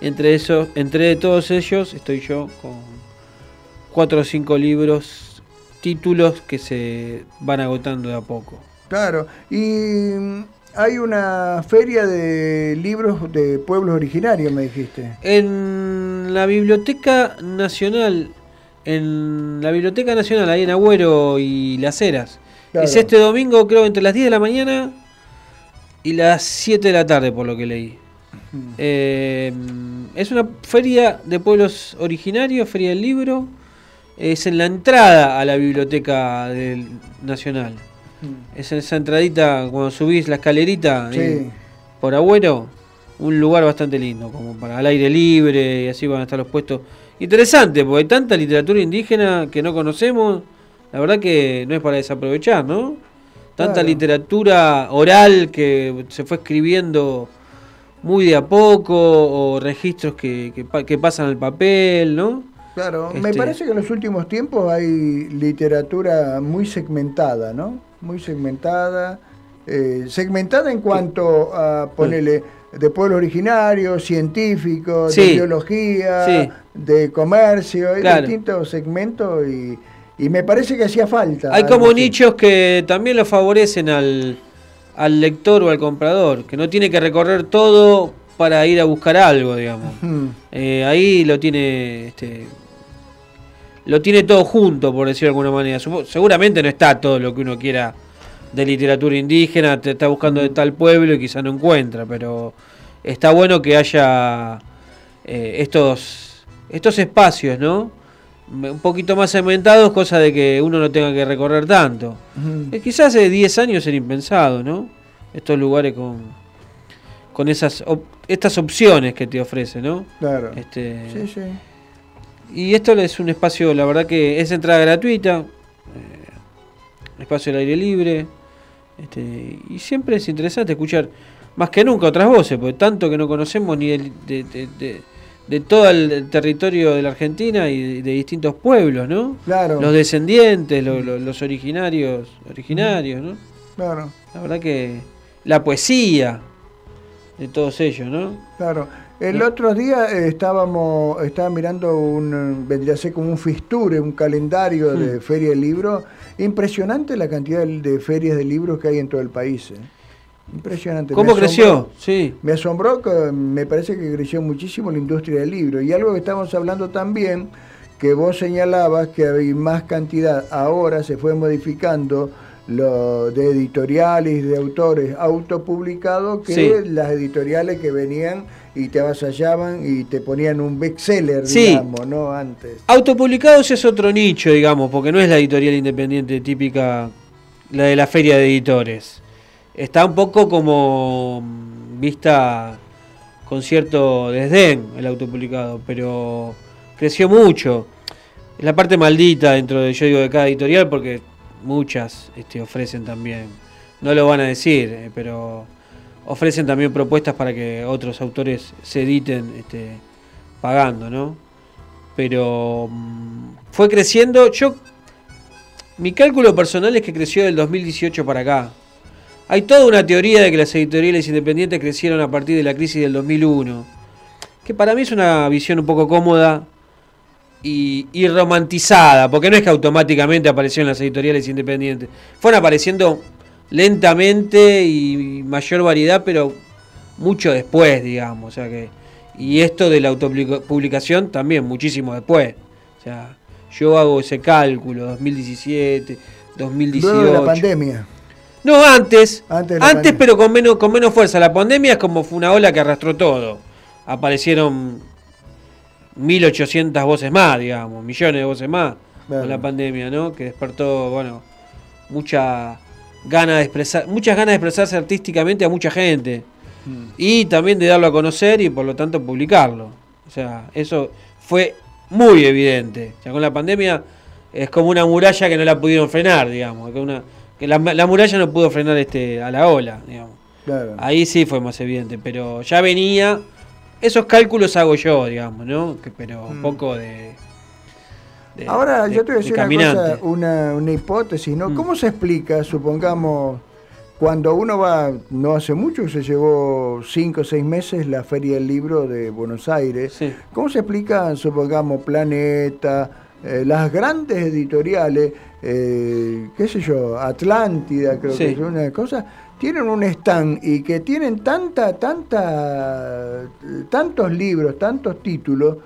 Entre esos, entre todos ellos estoy yo con cuatro o cinco libros, títulos que se van agotando de a poco. Claro. Y hay una feria de libros de pueblos originarios, me dijiste. En la Biblioteca Nacional, en la Biblioteca Nacional, ahí en Agüero y Las Heras. Claro. Es este domingo, creo, entre las 10 de la mañana y las 7 de la tarde, por lo que leí. Eh, es una feria de pueblos originarios, feria del libro. Es en la entrada a la Biblioteca del Nacional. Es en esa entradita, cuando subís la escalerita Sí. eh, por Agüero, un lugar bastante lindo, como para al aire libre y así van a estar los puestos. Interesante, porque hay tanta literatura indígena que no conocemos, la verdad que no es para desaprovechar, ¿no? Tanta Claro. literatura oral que se fue escribiendo muy de a poco, o registros que, que pasan al papel, ¿no? Claro, me Este- parece que en los últimos tiempos hay literatura muy segmentada, ¿no? Muy segmentada. eh, segmentada en cuanto a ponerle de pueblo originario, científico, de biología, Sí. de comercio, hay Claro. distintos segmentos y, y me parece que hacía falta. Hay como nichos que también lo favorecen al, al lector o al comprador, que no tiene que recorrer todo para ir a buscar algo, digamos. Eh, ahí lo tiene este, lo tiene todo junto, por decirlo de alguna manera. Seguramente no está todo lo que uno quiera de literatura indígena, te está buscando de tal pueblo y quizá no encuentra, pero está bueno que haya eh, estos, estos espacios, ¿no? Un poquito más segmentados, cosa de que uno no tenga que recorrer tanto. Eh, quizás hace 10 años era impensado, ¿no? Estos lugares con, con esas op- estas opciones que te ofrecen, ¿no? Claro. Este, Sí, sí. Y esto es un espacio, la verdad que es entrada gratuita, eh, espacio al aire libre, este, y siempre es interesante escuchar más que nunca otras voces, porque tanto que no conocemos ni del- de, de- de- de todo el territorio de la Argentina y de, distintos pueblos, ¿no? Claro. Los descendientes, lo- lo- los originarios, originarios, ¿no? Claro. La verdad que la poesía de todos ellos, ¿no? Claro. El otro día eh, estábamos, estaba mirando un, vendría a ser como un fisture, un calendario de Mm. feria de libros. Impresionante la cantidad de- ferias de libros que hay en todo el país. eh. Impresionante. ¿Cómo creció? Sí. Me asombró que me parece que creció muchísimo la industria del libro. Y algo que estamos hablando también, que vos señalabas que hay más cantidad, ahora se fue modificando lo de editoriales, de autores autopublicados, que Sí. las editoriales que venían y te avasallaban y te ponían un bestseller, Sí. digamos, ¿no? Antes. Autopublicados es otro nicho, digamos, porque no es la editorial independiente típica, la de la feria de editores. Está un poco como mm, vista con cierto desdén el autopublicado, pero creció mucho. Es la parte maldita dentro de, yo digo, de cada editorial, porque muchas este, ofrecen también, no lo van a decir, eh, pero ofrecen también propuestas para que otros autores se editen este, pagando, ¿no? Pero mm, fue creciendo. Yo, mi cálculo personal es que creció del 2018 para acá. Hay toda una teoría de que las editoriales independientes crecieron a partir de la crisis del 2001, que para mí es una visión un poco cómoda y, y romantizada, porque no es que automáticamente aparecieron las editoriales independientes, fueron apareciendo lentamente y mayor variedad, pero mucho después, digamos, o sea que y esto de la autopublicación también muchísimo después. O sea, yo hago ese cálculo 2017, 2018. Luego de la pandemia. No, antes. Antes Antes, pandemia. pero con menos, con menos fuerza. La pandemia es como fue una ola que arrastró todo. Aparecieron 1800 voces más, digamos, millones de voces más con la pandemia, ¿no? Que despertó, bueno, mucha gana de expresar, muchas ganas de expresarse artísticamente a mucha gente. Y también de darlo a conocer y por lo tanto publicarlo. O sea, eso fue muy evidente. O sea, con la pandemia es como una muralla que no la pudieron frenar, digamos. Que, una, que la, la muralla no pudo frenar este a la ola, digamos. Claro. Ahí sí fue más evidente, pero ya venía. Esos cálculos hago yo, digamos, ¿no? Que, pero un Mm. poco de. De- Ahora, de- yo te voy a de decir una, cosa, una, una hipótesis, Mm. ¿no? ¿Cómo se explica, supongamos, cuando uno va, no hace mucho, se llevó cinco o seis meses la Feria del Libro de Buenos Aires, ¿cómo se explica, supongamos, Planeta, eh, las grandes editoriales, eh, qué sé yo, Atlántida, creo Sí. que es una cosa, tienen un stand y que tienen tanta, tanta, tantos libros, tantos títulos,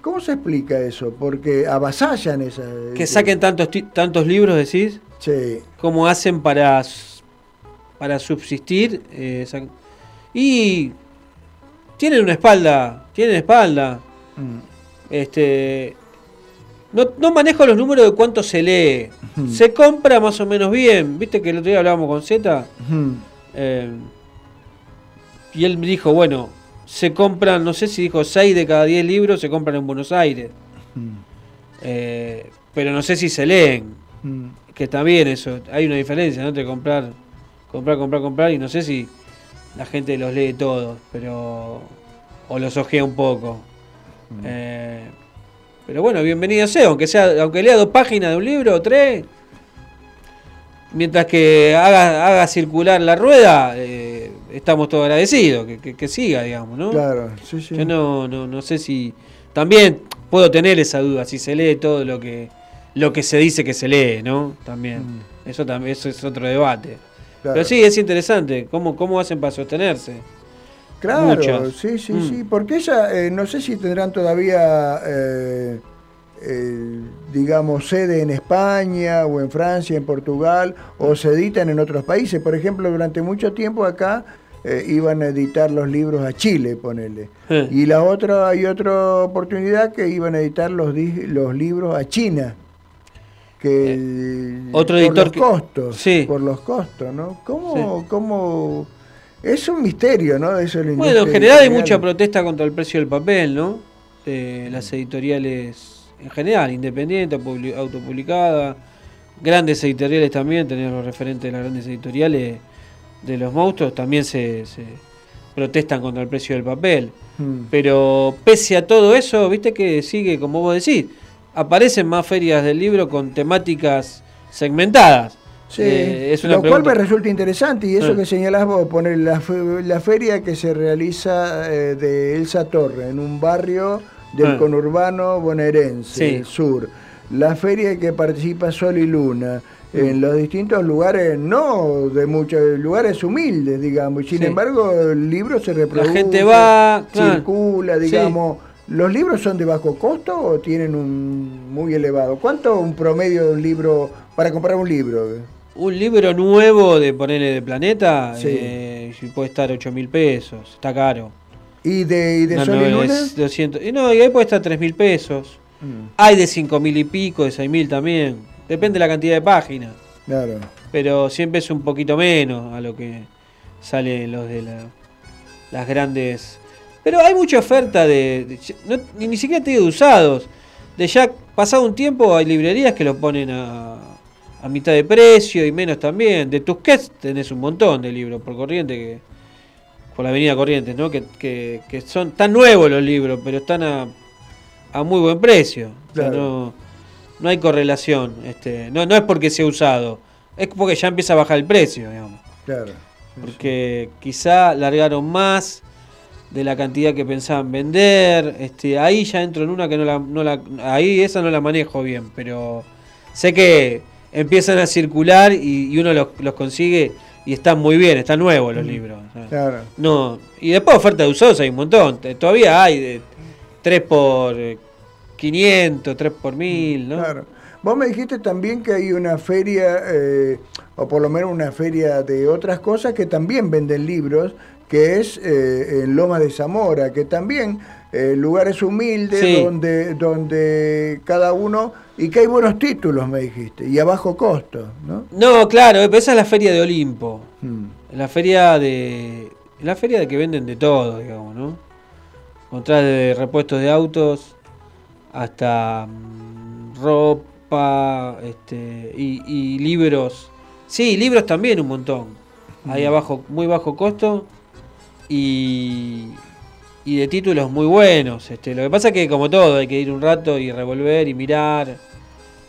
¿Cómo se explica eso? Porque avasallan esa... Que saquen tantos, tantos libros, decís. Sí. ¿Cómo hacen para, para subsistir? Eh, y tienen una espalda, tienen espalda. Este, no, no manejo los números de cuánto se lee. Se compra más o menos bien. Viste que el otro día hablábamos con Z. Eh, y él me dijo, bueno, se compran, no sé si dijo 6 de cada 10 libros se compran en Buenos Aires. Eh, pero no sé si se leen. Mm. Que está bien eso. Hay una diferencia, ¿no? Entre comprar, comprar, comprar, comprar. Y no sé si la gente los lee todos, pero... O los ojea un poco. Eh, pero bueno, bienvenido sea, aunque sea, aunque lea dos páginas de un libro o tres. Mientras que haga, haga circular la rueda, eh, estamos todos agradecidos, que, que- que siga, digamos, ¿no? Claro, sí, sí. Yo no, no, no sé si. También puedo tener esa duda, si se lee todo lo que lo que se dice que se lee, ¿no? También. Eso también eso es otro debate. Claro. Pero sí, es interesante. ¿Cómo, cómo hacen para sostenerse? Claro, Muchas. sí, sí, Mm. sí, porque ella, eh, no sé si tendrán todavía, eh, eh, digamos, sede en España o en Francia, en Portugal, o se editan en otros países. Por ejemplo, durante mucho tiempo acá eh, iban a editar los libros a Chile, ponele. Y la otra, hay otra oportunidad que iban a editar los, libros a China. Que Eh, otro por editor los que- costos, Sí. por los costos, ¿no? ¿Cómo, cómo es un misterio, ¿no? Eso es Bueno, en general hay mucha protesta contra el precio del papel, ¿no? Eh, las editoriales en general, independientes, publi- autopublicadas, grandes editoriales también, tener los referentes de las grandes editoriales de los monstruos, también se, se protestan contra el precio del papel. Mm. Pero pese a todo eso, viste que sigue, como vos decís, aparecen más ferias del libro con temáticas segmentadas. Sí, Eh, es una lo cual pregunta- me resulta interesante y eso Eh. que señalás vos, poner la, fe- la feria que se realiza eh, de Elsa Torre en un barrio del Eh. conurbano bonaerense Sí. sur, la feria que participa Sol y Luna. En los distintos lugares, no de muchos lugares humildes, digamos, y sin Sí. embargo el libro se reproduce, gente va, claro. circula, Sí. digamos. ¿Los libros son de bajo costo o tienen un muy elevado? ¿Cuánto un promedio de un libro para comprar un libro? Un libro nuevo de ponerle de planeta Sí. eh, puede estar 8 mil pesos, está caro. ¿Y de, y de Una Sol y novela Luna? es 200. y no, y ahí puede estar 3 mil pesos. Mm. Hay de 5 mil y pico, de 6 mil también. Depende de la cantidad de páginas. Claro. Pero siempre es un poquito menos a lo que salen los de la- las grandes. Pero hay mucha oferta de. de- no- ni, ni siquiera te digo de usados. De ya pasado un tiempo hay librerías que lo ponen a, a mitad de precio y menos también. De Tusquets tenés un montón de libros por corriente que. Por la avenida Corrientes, ¿no? Que, que, que son tan nuevos los libros, pero están a, a muy buen precio. O sea, Claro. no, no hay correlación. Este, no, no es porque sea usado, es porque ya empieza a bajar el precio, digamos. Claro. Porque quizá largaron más de la cantidad que pensaban vender. Este, ahí ya entro en una que no la, no la- ahí esa no la manejo bien, pero sé que empiezan a circular y, y uno los, los consigue y están muy bien, están nuevos los libros. Claro. No, y después oferta de usados hay un montón. Todavía hay de 3 por 500, 3 por 1000, ¿no? Claro. Vos me dijiste también que hay una feria, eh, o por lo menos una feria de otras cosas que también venden libros, que es eh, en Loma de Zamora, que también eh, lugares humildes Sí. donde, donde cada uno, y que hay buenos títulos, me dijiste, y a bajo costo, ¿no? No, claro, esa es la feria de Olimpo. Mm. La feria de. La feria de que venden de todo, digamos, ¿no? Encontrás de repuestos de autos hasta mm, ropa este, y, y libros. Sí, libros también un montón. Ahí abajo, muy bajo costo y, y de títulos muy buenos. Este, lo que pasa es que, como todo, hay que ir un rato y revolver y mirar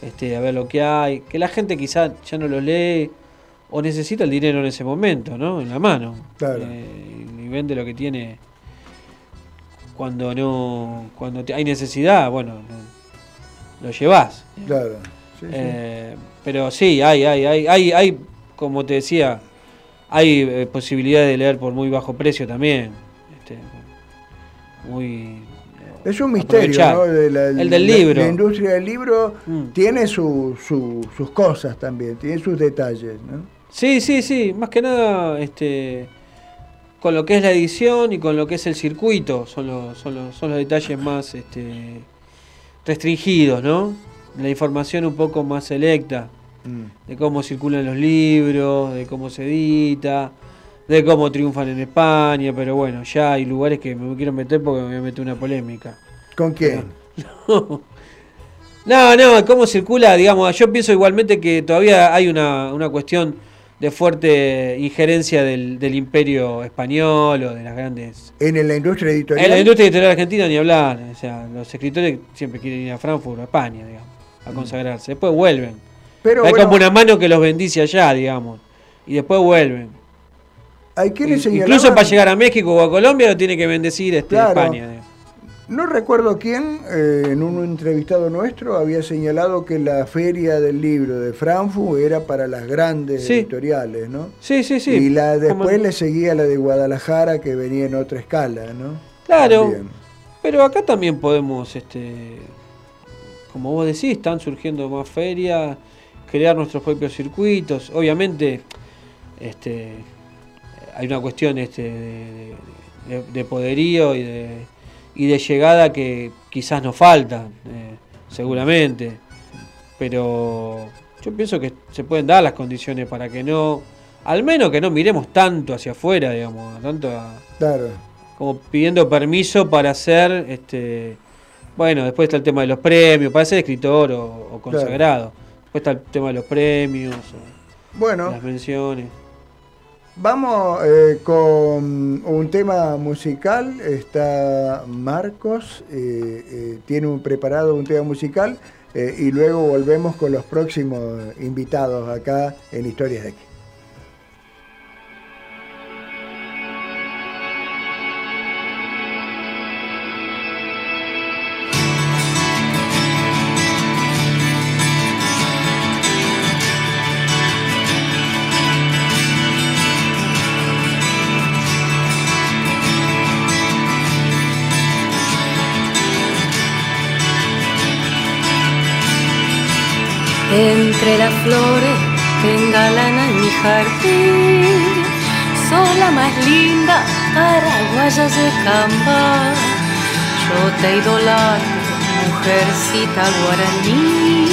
este, a ver lo que hay. Que la gente quizá ya no los lee o necesita el dinero en ese momento, ¿no? En la mano. Claro. Eh, y vende lo que tiene cuando no cuando te- hay necesidad, bueno, no- lo llevas. Claro. Sí, sí. Eh, pero sí, hay, hay, hay, hay, hay, como te decía, hay eh, posibilidad de leer por muy bajo precio también. Este, muy Es un misterio, aprovechar. ¿no? De la- El del la- libro. La, industria del libro Mm. tiene su- su- sus cosas también, tiene sus detalles, ¿no? Sí, sí, sí, más que nada este, con lo que es la edición y con lo que es el circuito, son los, son los, son los detalles más este, restringidos, ¿no? La información un poco más selecta Mm. de cómo circulan los libros, de cómo se edita, de cómo triunfan en España, pero bueno, ya hay lugares que me quiero meter porque me voy a meter una polémica. ¿Con quién? No, no, cómo circula, digamos, yo pienso igualmente que todavía hay una, una cuestión de fuerte injerencia del, del imperio español o de las grandes... En la industria editorial. En la industria editorial argentina ni hablar, o sea, los escritores siempre quieren ir a Frankfurt a España, digamos, a consagrarse, después vuelven. Pero hay bueno, como una mano que los bendice allá, digamos, y después vuelven. hay quienes Incluso para llegar a México o a Colombia lo tiene que bendecir este, Claro. España. digamos. No recuerdo quién, eh, en un entrevistado nuestro, había señalado que la feria del libro de Frankfurt era para las grandes Sí. editoriales, ¿no? Sí, sí, sí. Y la Como- después le seguía la de Guadalajara, que venía en otra escala, ¿no? Claro, También. pero acá también podemos, este, como vos decís, están surgiendo más ferias, crear nuestros propios circuitos. Obviamente, este, hay una cuestión este, de, de- de poderío y de, y de llegada que quizás nos falta, eh, seguramente. Pero yo pienso que se pueden dar las condiciones para que no, al menos que no miremos tanto hacia afuera, digamos, tanto a, Claro. como pidiendo permiso para hacer, este, bueno, después está el tema de los premios, para ser escritor o, o consagrado. Después está el tema de los premios, o Bueno, las menciones. Vamos eh, con un tema musical. Está Marcos, eh, eh, tiene un, preparado un tema musical y luego volvemos con los próximos invitados acá en Historias de aquí. Entre las flores que engalanan mi jardín, sos la más linda paraguaya de camba. Yo te idolato, mujercita guaraní,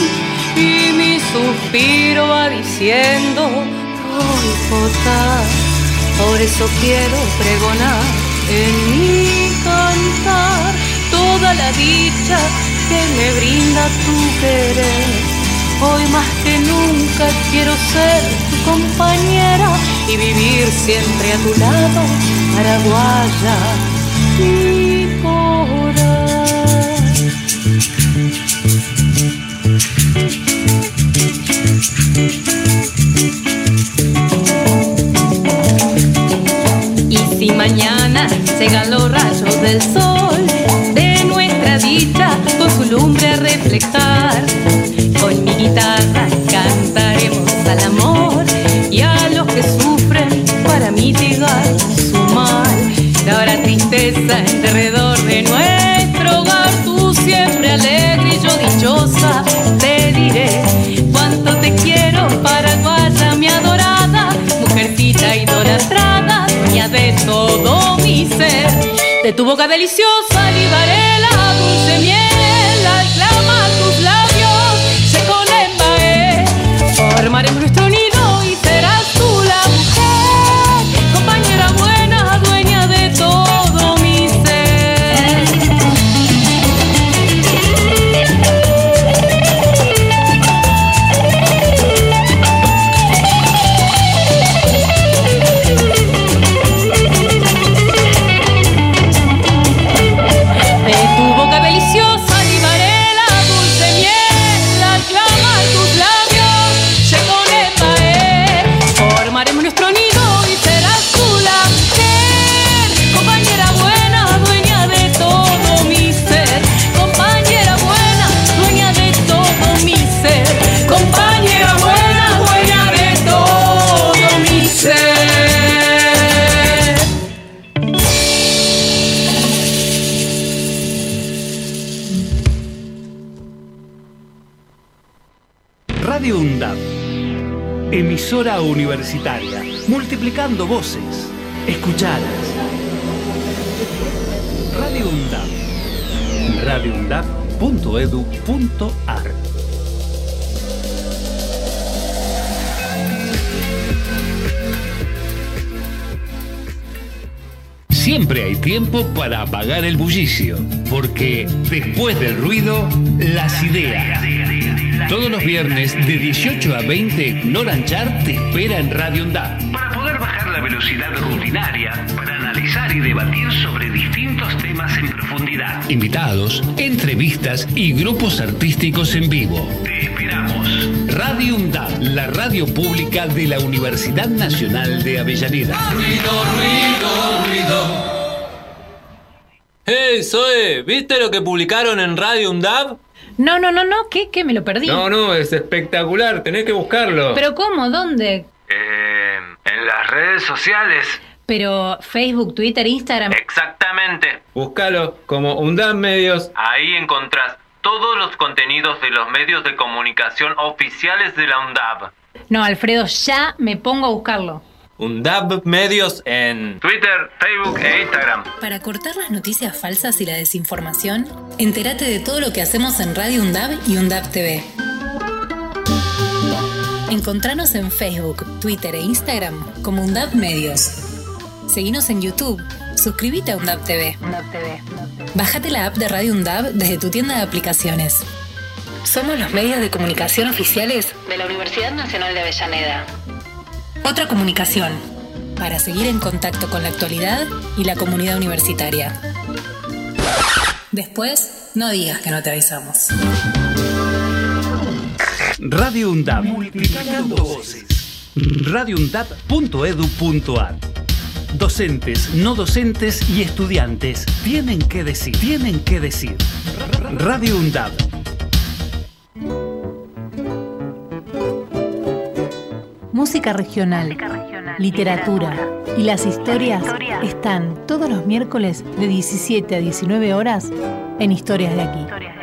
y mi suspiro va diciendo, votar. Por eso quiero pregonar en mi cantar toda la dicha que me brinda tu querer. Hoy más que nunca quiero ser tu compañera y vivir siempre a tu lado, paraguaya y Y si mañana llegan los rayos del sol de nuestra dicha con su lumbre a reflejar, De tu boca deliciosa libaré tiempo para apagar el bullicio, porque después del ruido, las ideas. Todos los viernes de 18 a 20, Noranchar te espera en Radio UNDAP. Para poder bajar la velocidad rutinaria, para analizar y debatir sobre distintos temas en profundidad. Invitados, entrevistas y grupos artísticos en vivo. Te esperamos. Radio UNDAP, la radio pública de la Universidad Nacional de Avellaneda. Ruido, ruido, ruido. Zoe, ¿viste lo que publicaron en Radio UNDAB? No, no, no, no, ¿qué? ¿Qué? Me lo perdí. No, no, es espectacular, tenés que buscarlo. ¿Pero cómo? ¿Dónde? Eh, en las redes sociales. Pero Facebook, Twitter, Instagram. Exactamente. Búscalo como UNDAB Medios. Ahí encontrás todos los contenidos de los medios de comunicación oficiales de la UNDAB. No, Alfredo, ya me pongo a buscarlo. UNDAB Medios en Twitter, Facebook e Instagram. Para cortar las noticias falsas y la desinformación, entérate de todo lo que hacemos en Radio UNDAB y UNDAB TV. Encontranos en Facebook, Twitter e Instagram como UNDAB Medios. Seguinos en YouTube. Suscríbete a UNDAB TV. Bájate la app de Radio UNDAB desde tu tienda de aplicaciones. Somos los medios de comunicación oficiales de la Universidad Nacional de Avellaneda. Otra comunicación, para seguir en contacto con la actualidad y la comunidad universitaria. Después, no digas que no te avisamos. Radio UNDAP. Multiplicando voces. radioundap.edu.ar Docentes, no docentes y estudiantes tienen que decir, tienen que decir. Radio UNDAP. Música regional, literatura y las historias están todos los miércoles de 17 a 19 horas en Historias de aquí.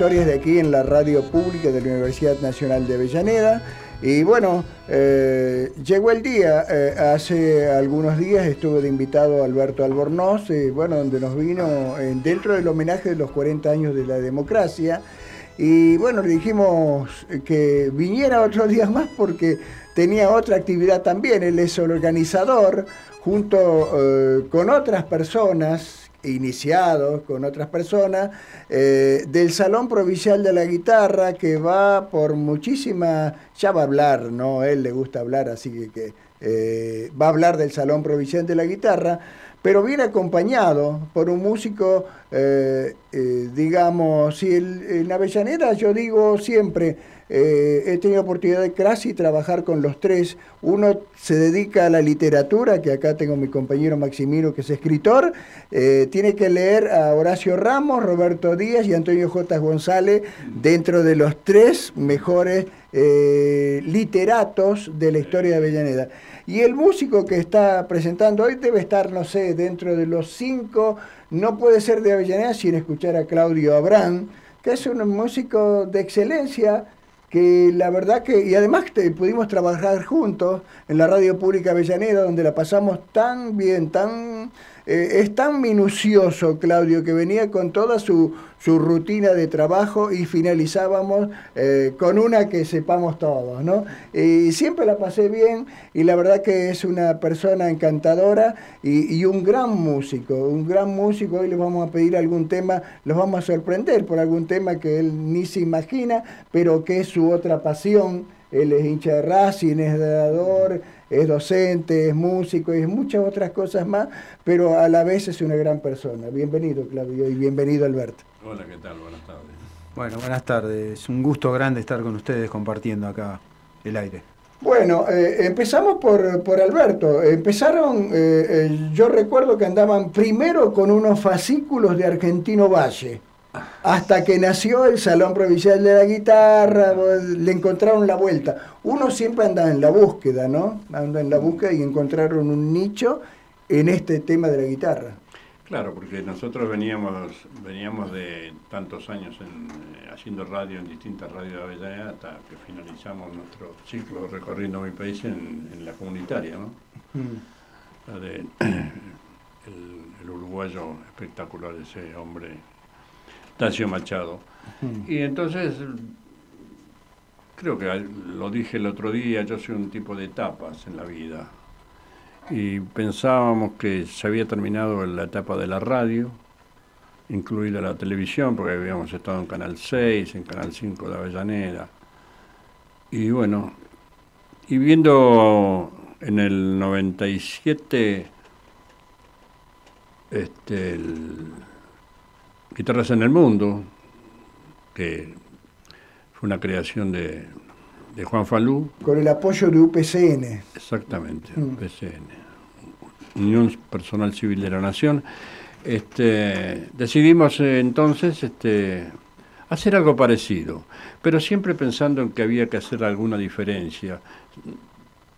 Historias de aquí en la radio pública de la Universidad Nacional de Avellaneda. Y bueno, eh, llegó el día, eh, hace algunos días estuve de invitado Alberto Albornoz, eh, bueno, donde nos vino dentro del homenaje de los 40 años de la democracia. Y bueno, le dijimos que viniera otros días más porque tenía otra actividad también. Él es el organizador junto con otras personas iniciados con otras personas, eh, del Salón Provincial de la Guitarra, que va por muchísima, ya va a hablar, ¿no? Él le gusta hablar, así que, eh, va a hablar del Salón Provincial de la Guitarra, pero viene acompañado por un músico, eh, digamos, si el, en Avellaneda yo digo siempre, eh, he tenido oportunidad de casi trabajar con los tres. Uno se dedica a la literatura, que acá tengo mi compañero Maximino, que es escritor. Eh, tiene que leer a Horacio Ramos, Roberto Díaz y Antonio J. González dentro de los tres mejores eh, literatos de la historia de Avellaneda. Y el músico que está presentando hoy debe estar, no sé, dentro de los cinco. No puede ser de Avellaneda sin escuchar a Claudio Abrán, que es un músico de excelencia que la verdad que, y además te- pudimos trabajar juntos en la radio pública Avellaneda, donde la pasamos tan bien, tan, eh, es tan minucioso Claudio, que venía con toda su, su rutina de trabajo y finalizábamos eh, con una que sepamos todos, ¿no? Y siempre la pasé bien y la verdad que es una persona encantadora y, y un gran músico, un gran músico. Hoy les vamos a pedir algún tema, los vamos a sorprender por algún tema que él ni se imagina, pero que es su otra pasión. Él es hincha de Racing, es dador, es docente, es músico y es muchas otras cosas más, pero a la vez es una gran persona. Bienvenido, Claudio, y bienvenido, Alberto. Hola, ¿qué tal? Buenas tardes. Bueno, buenas tardes. Es un gusto grande estar con ustedes compartiendo acá el aire. Bueno, eh, empezamos por, por Alberto. Empezaron, eh, eh, yo recuerdo que andaban primero con unos fascículos de Argentino Valle, hasta que nació el Salón Provincial de la Guitarra, le encontraron la vuelta. Uno siempre anda en la búsqueda, ¿no? Anda en la búsqueda y encontraron un nicho en este tema de la guitarra. Claro, porque nosotros veníamos veníamos de tantos años en, eh, haciendo radio en distintas radios de Avellaneda hasta que finalizamos nuestro ciclo recorriendo mi país en, en la comunitaria, ¿no? La de el, el uruguayo espectacular, ese hombre, Tacio Machado. Y entonces, creo que lo dije el otro día, yo soy un tipo de etapas en la vida. Y pensábamos que se había terminado la etapa de la radio, incluida la televisión, porque habíamos estado en Canal 6, en Canal 5 de Avellaneda. Y bueno, y viendo en el 97 este, el Guitarras en el Mundo, que fue una creación de, de Juan Falú, Con el apoyo de UPCN. Exactamente, Mm. PCN, Unión Personal Civil de la Nación. Este, decidimos eh, entonces este, hacer algo parecido, pero siempre pensando en que había que hacer alguna diferencia,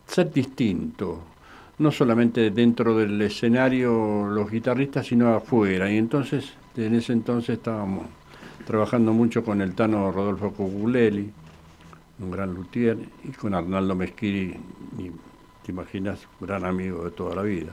ser distinto, no solamente dentro del escenario los guitarristas, sino afuera. Y entonces, en ese entonces estábamos trabajando mucho con el Tano Rodolfo Coguleli, un gran luthier, y con Arnaldo Mesquiri, y, te imaginas, gran amigo de toda la vida.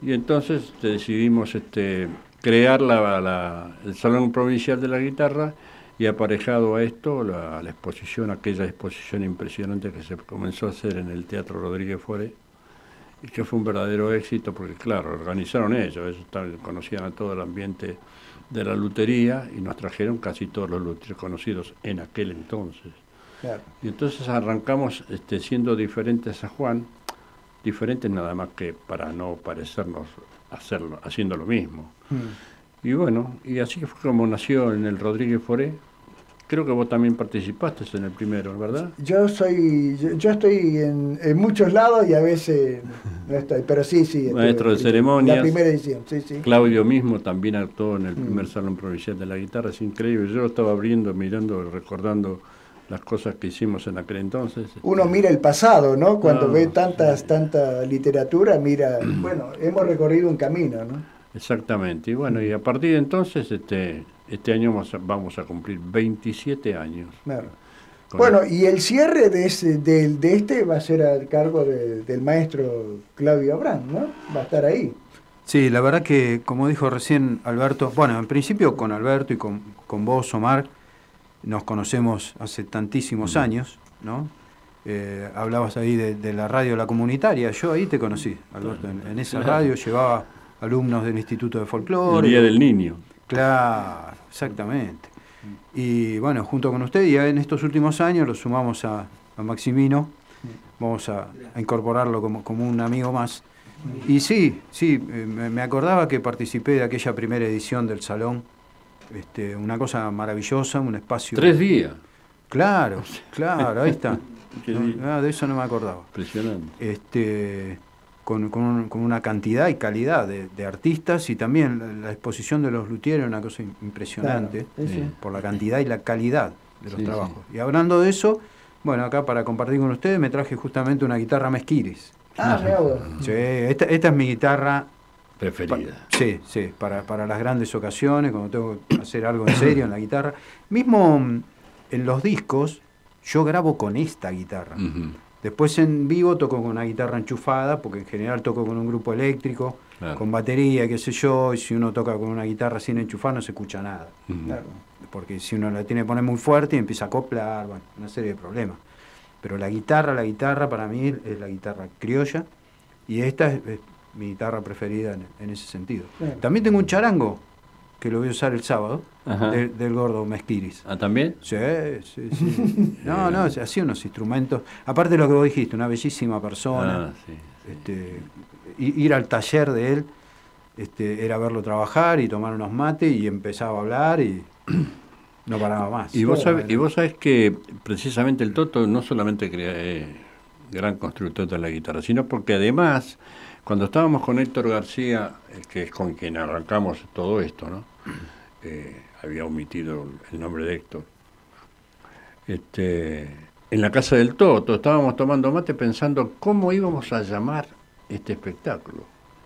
Y entonces decidimos este, crear la- el Salón Provincial de la Guitarra y aparejado a esto la, la exposición, aquella exposición impresionante que se comenzó a hacer en el Teatro Rodríguez Foré y que fue un verdadero éxito porque, claro, organizaron ellos, ellos conocían a todo el ambiente de la lutería y nos trajeron casi todos los luthieres conocidos en aquel entonces. Claro. Y entonces arrancamos este, siendo diferentes a Juan, diferentes nada más que para no parecernos hacerlo, haciendo lo mismo. Y bueno, y así fue como nació en el Rodríguez Foré. Creo que vos también participaste en el primero, ¿verdad? Yo soy, yo, yo estoy en, en muchos lados y a veces no estoy, pero sí, sí. Maestro de en ceremonias. La primera edición, sí, sí. Claudio mismo también actuó en el Mm. primer Salón Provincial de la Guitarra, es increíble. Yo lo estaba abriendo, mirando, recordando las cosas que hicimos en aquel entonces. Uno mira el pasado, ¿no? Cuando ve tantas, tanta literatura, mira, bueno, hemos recorrido un camino, ¿no? Exactamente. Y bueno, y a partir de entonces, este, este año vamos a, vamos a cumplir 27 años. Claro. Bueno, y el cierre de, ese, del- de este va a ser a cargo de- del maestro Claudio Abrán, ¿no? Va a estar ahí. Sí, la verdad que, como dijo recién Alberto, bueno, en principio con Alberto y con, con vos, Omar, nos conocemos hace tantísimos años, ¿no? Eh, hablabas ahí de, de la radio La Comunitaria, yo ahí te conocí, Alberto, en, en esa radio llevaba alumnos del Instituto de Folclore. El Día del Niño. Claro, exactamente. Y bueno, junto con usted, ya en estos últimos años lo sumamos a, a Maximino, vamos a, a incorporarlo como, como un amigo más. Y sí, sí, eh, me, acordaba que participé de aquella primera edición del salón, este, una cosa maravillosa, un espacio... Tres días. Claro, claro, ahí está. No, de eso no me acordaba. Impresionante. Este, con, con un- con una cantidad y calidad de, de artistas y también la, la exposición de los luthieres, una cosa im- impresionante, Claro, sí, sí. eh, por la cantidad y la calidad de los Sí, trabajos. Y hablando de eso, bueno, acá para compartir con ustedes me traje justamente una guitarra Mesquiris. Ah. Sí, esta, esta es mi guitarra Preferida. Sí, sí, para, para las grandes ocasiones, cuando tengo que hacer algo en serio en la guitarra. Mismo mm, en los discos, yo grabo con esta guitarra. Después en vivo toco con una guitarra enchufada, porque en general toco con un grupo eléctrico, Claro. con batería, qué sé yo, y si uno toca con una guitarra sin enchufar no se escucha nada. Claro. Porque si uno la tiene que poner muy fuerte y empieza a acoplar, bueno, una serie de problemas. Pero la guitarra, la guitarra para mí es la guitarra criolla, y esta es, es mi guitarra preferida en, en ese sentido. Claro. También tengo un charango, que lo voy a usar el sábado, del, gordo Mezquiris. ¿Ah, también? Sí, sí, sí. No, no, así unos instrumentos. Aparte de lo que vos dijiste, una bellísima persona. Ah, sí, Este, ir al taller de él este, era verlo trabajar y tomar unos mates y empezaba a hablar y no paraba más. Y vos, sabés, y vos sabés que precisamente el Toto no solamente crea, eh, gran constructor de la guitarra, sino porque además, cuando estábamos con Héctor García, que es con quien arrancamos todo esto, ¿no? Eh, había omitido el nombre de Héctor. Este, en la casa del Toto estábamos tomando mate pensando cómo íbamos a llamar este espectáculo.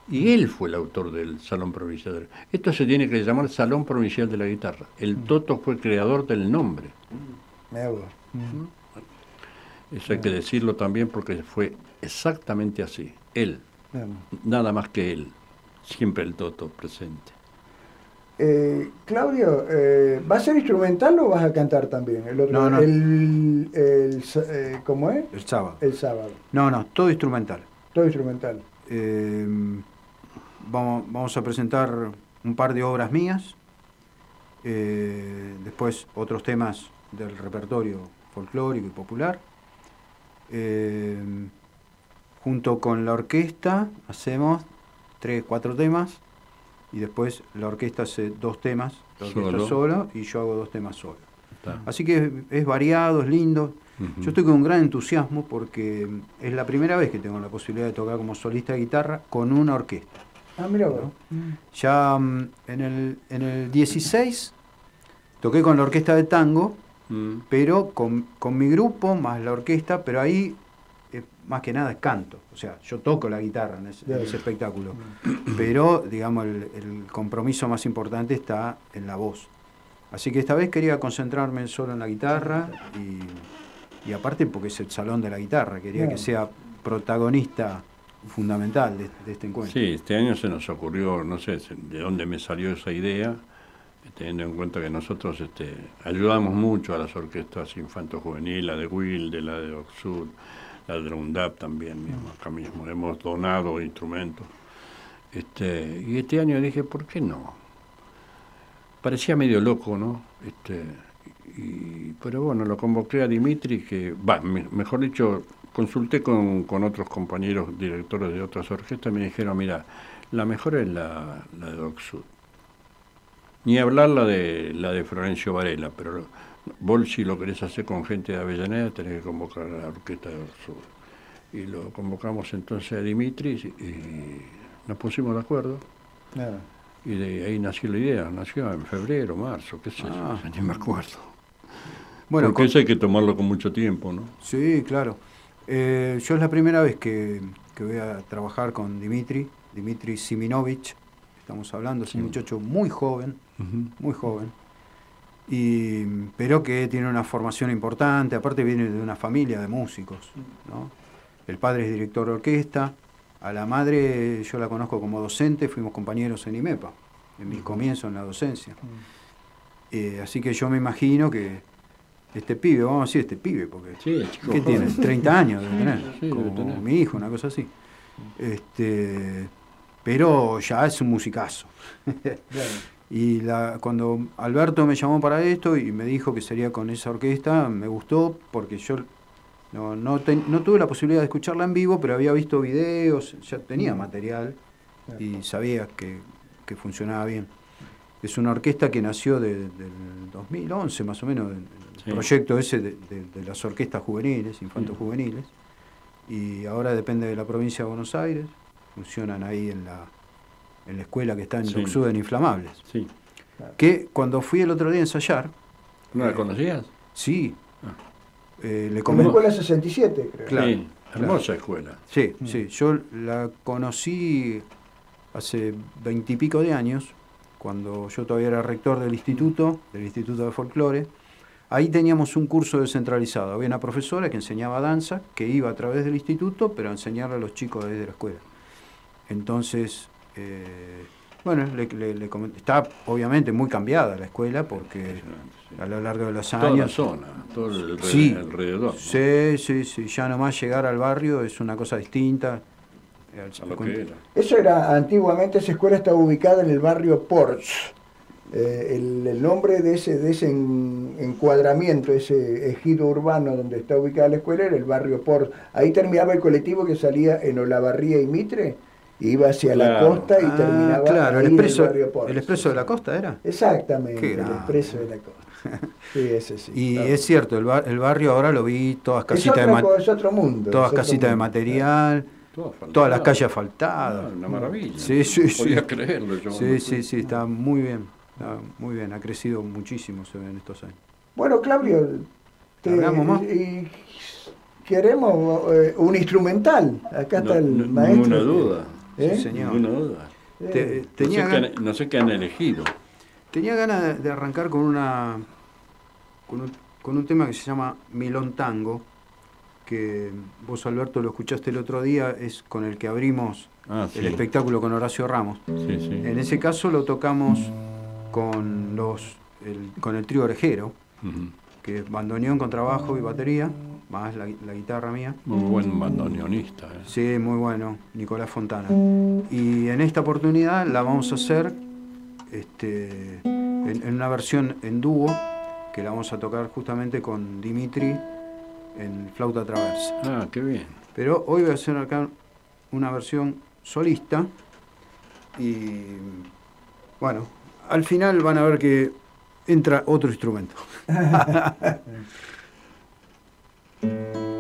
Y él fue el autor del Salón Provincial. de- Esto se tiene que llamar Salón Provincial de la Guitarra. El Toto fue creador del nombre. Me hago. Eso hay que decirlo también porque fue exactamente así. Él, nada más que él. Siempre el Toto presente. Eh, Claudio, eh, ¿va a ser instrumental o vas a cantar también? El otro, No, no. El, el eh, ¿Cómo es? El sábado. El sábado. No, no, todo instrumental. Todo instrumental. Eh, vamos, vamos a presentar un par de obras mías, eh, después otros temas del repertorio folclórico y popular. Junto con la orquesta hacemos tres, cuatro temas y después la orquesta hace dos temas, la orquesta Solo. solo, y yo hago dos temas solo. Está. Así que es, es variado, es lindo. Yo estoy con un gran entusiasmo porque es la primera vez que tengo la posibilidad de tocar como solista de guitarra con una orquesta. Ah, mira vos. Ya mm, en el, en el 16 toqué con la orquesta de tango, Mm. pero con, con mi grupo más la orquesta, pero ahí eh, más que nada es canto. O sea, yo toco la guitarra en ese, en ese espectáculo, pero digamos el, el compromiso más importante está en la voz. Así que esta vez quería concentrarme solo en la guitarra y, y aparte porque es el salón de la guitarra, quería que sea protagonista fundamental de, de este encuentro. Sí, este año se nos ocurrió, no sé de dónde me salió esa idea, teniendo en cuenta que nosotros este, ayudamos mucho a las orquestas infanto-juvenil, la de Wilde, la de Oxud, la de UNDAP también, mismo, acá mismo, hemos donado instrumentos. Este, y este año dije, ¿por qué no? Parecía medio loco, ¿no? Este, y, pero bueno, lo convoqué a Dimitri, que, va, me- mejor dicho, consulté con, con otros compañeros directores de otras orquestas y me dijeron, mira, la mejor es la, la de Doc. Ni hablar la de la de Florencio Varela, pero vos si lo querés hacer con gente de Avellaneda tenés que convocar a la orquesta de Doc Sud. Y lo convocamos entonces a Dimitri y, y nos pusimos de acuerdo. Y de ahí nació la idea, nació en febrero, marzo, qué sé Ah. yo, ni me acuerdo. Bueno, Porque con- eso hay que tomarlo con mucho tiempo, ¿no? Sí, claro. Eh, yo es la primera vez que, que voy a trabajar con Dimitri, Dimitri Siminovich, estamos hablando, es un muchacho muy joven, muy joven, y, pero que tiene una formación importante, aparte viene de una familia de músicos. ¿no? El padre es director de orquesta, a la madre yo la conozco como docente, fuimos compañeros en IMEPA, en mis comienzos en la docencia. Eh, así que yo me imagino que este pibe, vamos a decir este pibe, porque Sí, chico ¿qué joven. tiene? 30 años debe tener, Sí, como tener. mi hijo, una cosa así. Este, pero ya es un musicazo. Y la, cuando Alberto me llamó para esto y me dijo que sería con esa orquesta, me gustó porque yo no, no, ten- no tuve la posibilidad de escucharla en vivo, pero había visto videos, ya tenía material y sabía que, que funcionaba bien. Es una orquesta que nació de- del 2011 más o menos, el Sí. proyecto ese de, de- de las orquestas juveniles, infantos juveniles, y ahora depende de la provincia de Buenos Aires, funcionan ahí en la, en la escuela que está en Sí. Doxud en Inflamables. Sí. Que cuando fui el otro día a ensayar... ¿No la eh, conocías? Sí. Eh, le Como comen- escuela 67, creo. Claro, Sí, claro. hermosa escuela. Sí, Mm. sí. Yo la conocí hace veintipico de años, cuando yo todavía era rector del instituto, del Instituto de Folclore. Ahí teníamos un curso descentralizado. Había una profesora que enseñaba danza, que iba a través del instituto, pero a enseñarle a los chicos desde la escuela. Entonces, eh, bueno, le, le- está obviamente muy cambiada la escuela porque a lo largo de los Toda años... la zona, todo el Sí, alrededor. ¿no? sí, sí, sí, ya nomás llegar al barrio es una cosa distinta. A lo que era. Eso era, antiguamente esa escuela estaba ubicada en el barrio Ports. Eh, el, el nombre de ese, de ese en- encuadramiento, ese ejido urbano donde está ubicada la escuela era el barrio Ports. Ahí terminaba el colectivo que salía en Olavarría y Mitre, iba hacia la costa y Ah, terminaba claro, ahí el en expreso, barrio Ports. el expreso de la costa era. Exactamente, el expreso de la costa. Sí, ese sí. Y Claro. es cierto, el, bar- el barrio ahora lo vi, todas casitas de otra ma- co- es otro mundo, todas casitas de material, todas las calles asfaltadas. Ah, una maravilla. Sí, sí, No sí. podía creerlo yo Sí, sí, sí, está muy bien, está muy bien, ha crecido muchísimo se ve en estos años. Bueno, Claudio, te- ¿Largamos más? y queremos eh, un instrumental. Acá está el no- maestro. Ninguna duda. ¿Eh? Sí, señor. Ninguna duda. Te- No tenía, sé qué han- no sé qué han elegido. tenía ganas de, de arrancar con una con un, con un tema que se llama Milón Tango, que vos Alberto lo escuchaste el otro día, es con el que abrimos Ah, sí. el espectáculo con Horacio Ramos. Sí, sí. En ese caso lo tocamos con los el- con el trío orejero. Que es bandoneón, contrabajo y batería, más la, la guitarra mía. Muy buen bandoneonista. ¿eh? Sí, muy bueno, Nicolás Fontana. Y en esta oportunidad la vamos a hacer este, en, en una versión en dúo, que la vamos a tocar justamente con Dimitri en flauta traversa. Ah, qué bien. Pero hoy voy a hacer acá una versión solista y bueno, al final van a ver que entra otro instrumento. yeah.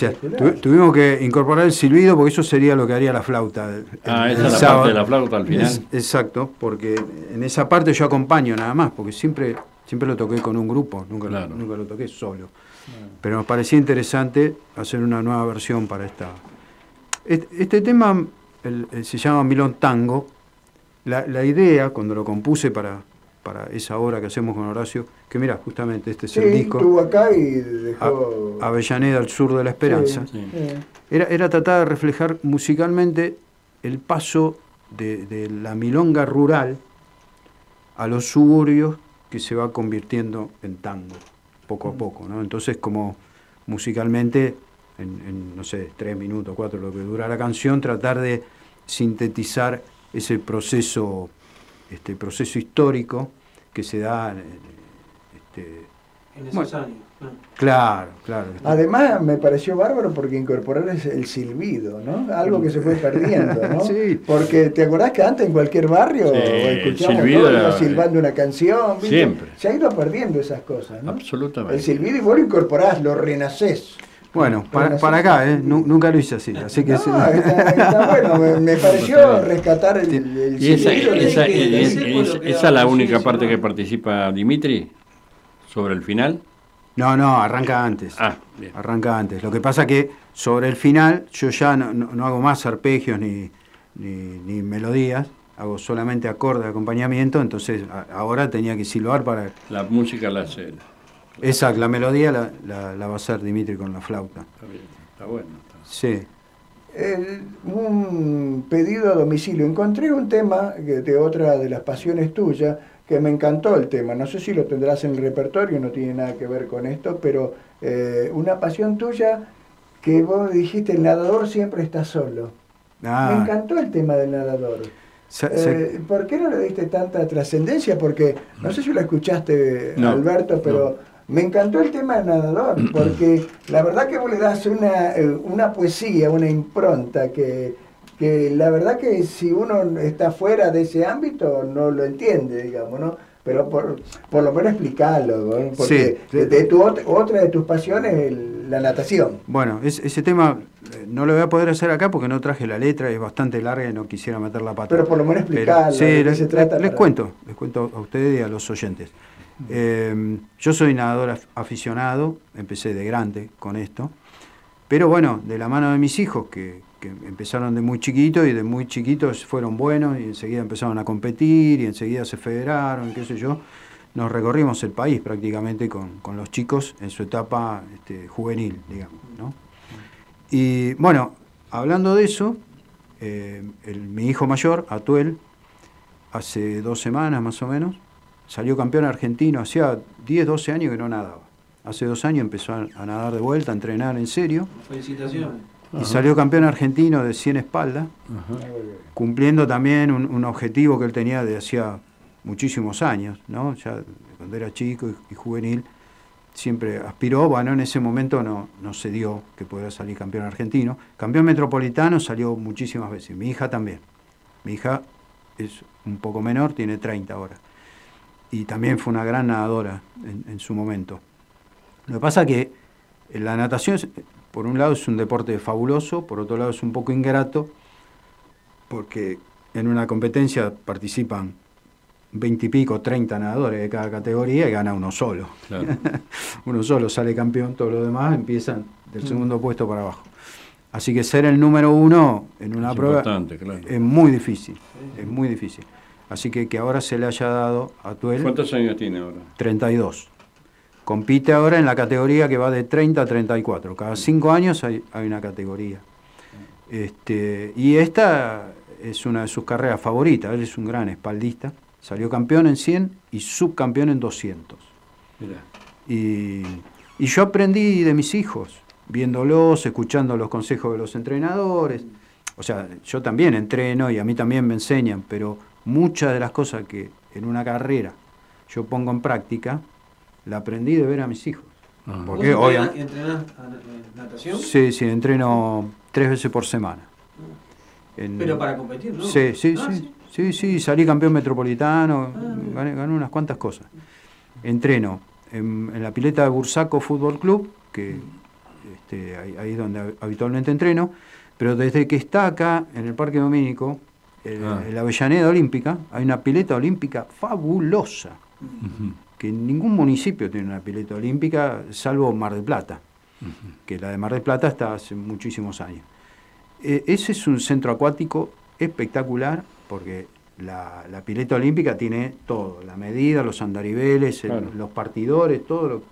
gracias. Tu- tuvimos que incorporar el silbido porque eso sería lo que haría la flauta. el- Ah, el esa es la sábado. parte de la flauta al final. Es- exacto, porque en esa parte yo acompaño nada más, porque siempre, siempre lo toqué con un grupo, nunca, lo- nunca lo toqué solo. Pero nos parecía interesante hacer una nueva versión para esta. Este, este tema el- el- se llama Milón Tango. La, la idea, cuando lo compuse para, para esa obra que hacemos con Horacio, que mira, justamente este es Sí, el disco. estuvo acá y dejó... A- Avellaneda al sur de la esperanza. Sí, sí. Era, era tratar de reflejar musicalmente el paso de, de la milonga rural a los suburbios que se va convirtiendo en tango, poco a poco. ¿no? Entonces, como musicalmente, en, en, no sé, tres minutos, cuatro, lo que dura la canción, tratar de sintetizar ese proceso, este proceso histórico que se da. eh, Este, En esos Bueno. años. ¿no? claro, claro. Además, me pareció bárbaro porque incorporar es el silbido, ¿no? Algo que se fue perdiendo, ¿no? Sí. Porque te acordás que antes en cualquier barrio Sí, escuchábamos silbando una canción, ¿viste? Siempre. Se ha ido perdiendo esas cosas, ¿no? Absolutamente. El silbido y vos lo incorporás, lo renacés. Bueno, para, para acá, ¿eh? Nu- nunca lo hice así, así que... No, está, está bueno, me, me pareció rescatar el, el ¿Y esa, es- lo que esa es la única sí, parte sí, que ¿no? participa Dimitri sobre el final? No, no, arranca antes. Ah, bien. Arranca antes. Lo que pasa que sobre el final yo ya no, no- no hago más arpegios ni, ni, ni melodías, hago solamente acorde de acompañamiento, entonces a- ahora tenía que silbar para... La música la hace él. Exacto, la melodía la, la- la va a hacer Dimitri con la flauta. Está bien, está bueno. Sí. El- un pedido a domicilio. Encontré un tema de otra de las pasiones tuyas que me encantó el tema. No sé si lo tendrás en el repertorio, no tiene nada que ver con esto, pero eh, una pasión tuya que vos dijiste, el nadador siempre está solo. Ah. Me encantó el tema del nadador. Se- Eh, ¿Por qué no le diste tanta trascendencia? Porque no sé si lo escuchaste, No, Alberto, pero me encantó el tema del nadador, porque la verdad que vos le das una, eh, una poesía, una impronta que, que la verdad que si uno está fuera de ese ámbito no lo entiende, digamos, ¿no? Pero por, por lo menos explicarlo, ¿no? porque Sí. de, de tu, ot- otra de tus pasiones es la natación. Bueno, es- ese tema eh, no lo voy a poder hacer acá porque no traje la letra, es bastante larga y no quisiera meter la pata. Pero por lo menos Pero, explicarlo, sí, de qué les, se trata les para- cuento, les cuento a ustedes y a los oyentes. Eh, yo soy nadador af- aficionado, empecé de grande con esto, pero bueno, de la mano de mis hijos, que, que empezaron de muy chiquitos y de muy chiquitos fueron buenos y enseguida empezaron a competir y enseguida se federaron, qué sé yo, nos recorrimos el país prácticamente con, con los chicos en su etapa este, juvenil, digamos. ¿no? Y bueno, hablando de eso, eh, el- mi hijo mayor, Atuel, hace dos semanas más o menos, salió campeón argentino, hacía 10, 12 años que no nadaba. Hace dos años empezó a, a nadar de vuelta, a entrenar en serio, Felicitaciones. y salió campeón argentino de 100 espaldas, cumpliendo también un, un objetivo que él tenía de hacía muchísimos años, ¿no? Ya cuando era chico y, y juvenil, siempre aspiró, bueno, en ese momento no, no se dio que pudiera salir campeón argentino. Campeón metropolitano salió muchísimas veces, mi hija también. Mi hija es un poco menor, tiene 30 ahora. Y también fue una gran nadadora en, en su momento. Lo que pasa que la natación, es- por un lado, es un deporte fabuloso, por otro lado, es un poco ingrato, porque en una competencia participan 20 y pico, 30 nadadores de cada categoría y gana uno solo. Claro. uno solo sale campeón, todos los demás empiezan del segundo puesto para abajo. Así que ser el número uno en una Es prueba importante, claro. es muy difícil, es muy difícil. Así que que ahora se le haya dado a Tuel ¿Cuántos años tiene ahora? 32. Compite ahora en la categoría que va de 30 a 34. Cada cinco años hay, hay una categoría. Este, y esta es una de sus carreras favoritas. Él es un gran espaldista. Salió campeón en 100 y subcampeón en 200. Mirá. Y, y yo aprendí de mis hijos, viéndolos, escuchando los consejos de los entrenadores. O sea, yo también entreno y a mí también me enseñan, pero muchas de las cosas que en una carrera yo pongo en práctica, la aprendí de ver a mis hijos. Porque ¿Vos hoy, entrenás- entrenás a- eh, natación? sí, sí, entreno tres veces por semana. En- Pero para competir, ¿no? Sí, sí, Ah, sí, sí, sí, salí campeón metropolitano, Ah, gané, gané unas cuantas cosas. Entreno en, en la pileta de Bursaco Fútbol Club, que este, ahí, ahí es donde hab- habitualmente entreno, pero desde que está acá en el Parque Domínico, el- Ah. Avellaneda Olímpica, hay una pileta olímpica fabulosa, que ningún municipio tiene una pileta olímpica, salvo Mar del Plata, que la de Mar del Plata está hace muchísimos años. Eh, ese es un centro acuático espectacular porque la, la pileta olímpica tiene todo, la medida, los el- Claro. los partidores, todo lo...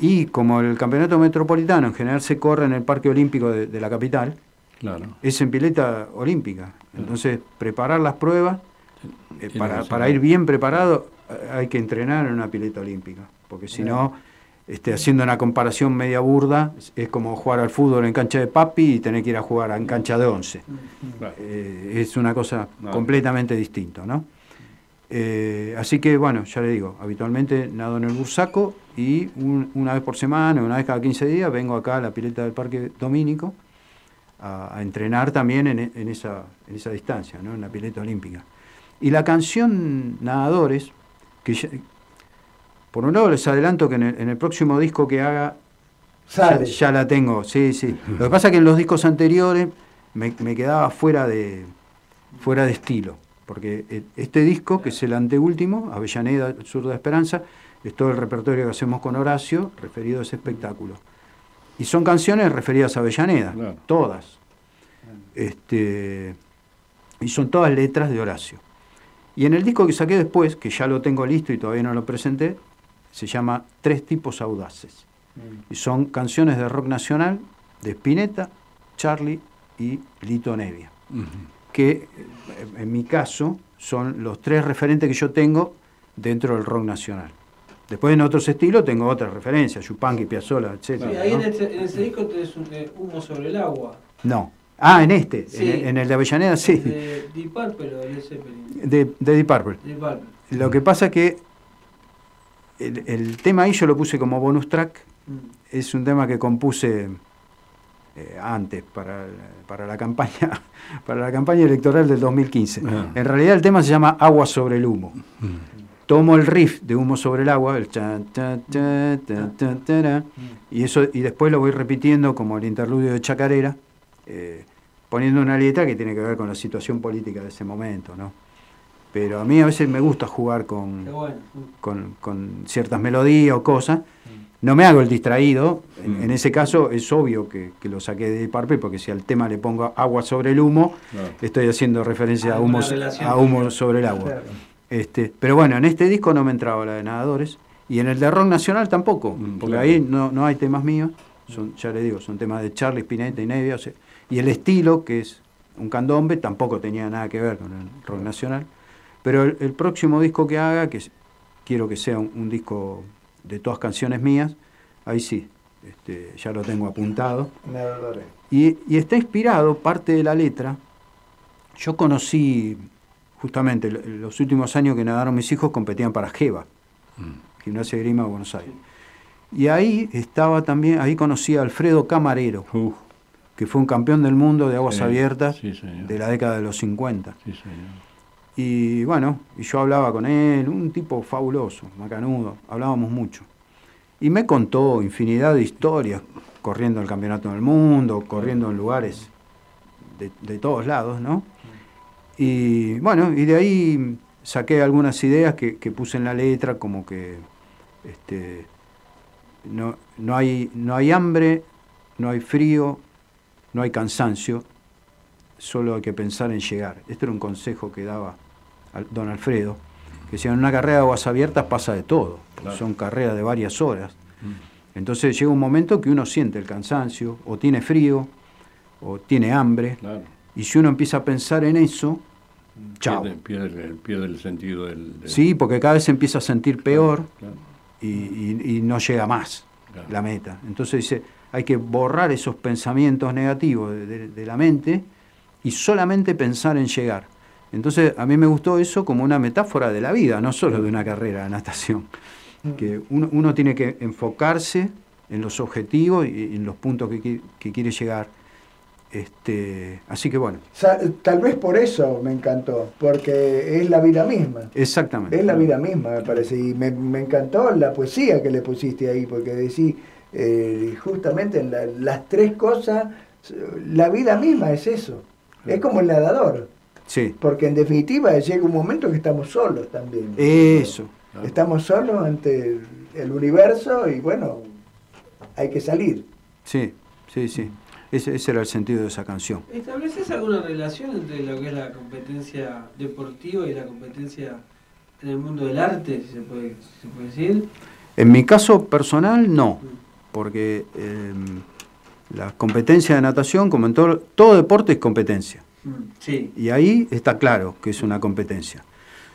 Y como el campeonato metropolitano en general se corre en el Parque Olímpico de, de la capital, Claro. es en pileta olímpica. Entonces, preparar las pruebas, eh, para, para ir bien preparado, eh, hay que entrenar en una pileta olímpica. Porque si no, este, haciendo una comparación media burda, es, es como jugar al fútbol en cancha de papi y tener que ir a jugar en cancha de once. Eh, es una cosa No. completamente distinta, ¿no? Eh, así que, bueno, ya le digo, habitualmente nado en el bursaco y un- una vez por semana, una vez cada 15 días, vengo acá a la pileta del Parque Domínico a, a entrenar también en, e- en esa, en esa distancia, ¿no? en la pileta olímpica. Y la canción Nadadores, que ya- por un lado les adelanto que en el, en el próximo disco que haga ya, la tengo, sí, sí. Lo que pasa es que en los discos anteriores me, me quedaba fuera de, fuera de estilo, porque eh, este disco, que es el anteúltimo, Avellaneda, el Sur de Esperanza, es todo el repertorio que hacemos con Horacio referido a ese espectáculo. Y son canciones referidas a Avellaneda, todas. Este, y son todas letras de Horacio. Y en el disco que saqué después, que ya lo tengo listo y todavía no lo presenté, se llama Tres tipos audaces. Y son canciones de rock nacional de Spinetta, Charlie y Lito Nevia. Que eh, en mi caso son los tres referentes que yo tengo dentro del rock nacional. Después en otros estilos tengo otras referencias, Yupanqui, Piazzolla, etc. Sí, ahí en, este- en ese disco tenés un eh, humo sobre el agua. No. Ah, en este, Sí. en, en el de Avellaneda, sí. De Deep Purple o de Zeppelin. De, de Deep Purple. Deep Purple. Lo que pasa es que el, el tema ahí yo lo puse como bonus track. Es un tema que compuse eh, antes para, para, la campaña, para la campaña electoral del 2015. Ah. En realidad el tema se llama Agua sobre el humo. Tomo el riff de Humo sobre el agua, el chan, tan, tan, tara, y eso y después lo voy repitiendo como el interludio de Chacarera, eh, poniendo una letra que tiene que ver con la situación política de ese momento, ¿no? Pero a mí a veces me gusta jugar con, bueno. con, con ciertas melodías o cosas. No me hago el distraído. En, en ese caso es obvio que, que lo saqué de Purple porque si al tema le pongo agua sobre el humo, Claro. estoy haciendo referencia a humo, a humo sobre el agua. Claro. Este, pero bueno, en este disco no me entraba la de nadadores y en el de rock nacional tampoco, porque claro. ahí no, no hay temas míos, son, ya le digo, son temas de Charlie Spinetta y Nevia, o sea, y el estilo, que es un candombe, tampoco tenía nada que ver con el rock nacional. Pero el, el próximo disco que haga, que quiero que sea un, un disco de todas canciones mías, ahí sí, este, ya lo tengo apuntado. Nadadores. Y, y está inspirado, parte de la letra. Yo conocí, justamente, lo- los últimos años que nadaron mis hijos competían para GEBA, Gimnasia de Grima de Buenos Aires. Y ahí estaba también, ahí conocí a Alfredo Camarero, que fue un campeón del mundo de aguas Sí, abiertas sí, de la década de los 50. Sí, señor. Y bueno, y yo hablaba con él, un tipo fabuloso, macanudo, hablábamos mucho. Y me contó infinidad de historias, corriendo el campeonato del mundo, corriendo en lugares de, de todos lados, ¿no? Y bueno, y de ahí saqué algunas ideas que, que puse en la letra, como que este, no, no, hay, no hay hambre, no hay frío, no hay cansancio, solo hay que pensar en llegar. Este era un consejo que daba al- don Alfredo, que decía, en una carrera de aguas abiertas pasa de todo, Claro. son carreras de varias horas. Entonces llega un momento que uno siente el cansancio, o tiene frío, o tiene hambre, Claro. Y si uno empieza a pensar en eso, chao. Pierde, pierde el, pierde el sentido del, del- Sí, porque cada vez se empieza a sentir peor claro. y, y- y no llega más Claro. la meta. Entonces dice, hay que borrar esos pensamientos negativos de, de- de la mente y solamente pensar en llegar. Entonces a mí me gustó eso como una metáfora de la vida, no solo de una carrera de natación. Que uno, uno tiene que enfocarse en los objetivos y en los puntos que, que quiere llegar. Este, así que bueno, Tal vez por eso me encantó, porque es la vida misma. exactamente. Es la vida misma, me parece. Y me, me encantó la poesía que le pusiste ahí, porque decís, eh, justamente en la- las tres cosas, la vida misma es eso. Es como el nadador. Sí. Porque en definitiva llega un momento que estamos solos también. Eso. Estamos solos ante el universo y bueno, hay que salir. Sí, sí, sí. Ese, ese era el sentido de esa canción. ¿Estableces alguna relación entre lo que es la competencia deportiva y la competencia en el mundo del arte, si se puede, si se puede decir? En mi caso personal, no, porque eh, la competencia de natación, como en todo, todo deporte, es competencia. Sí. Y ahí está claro que es una competencia.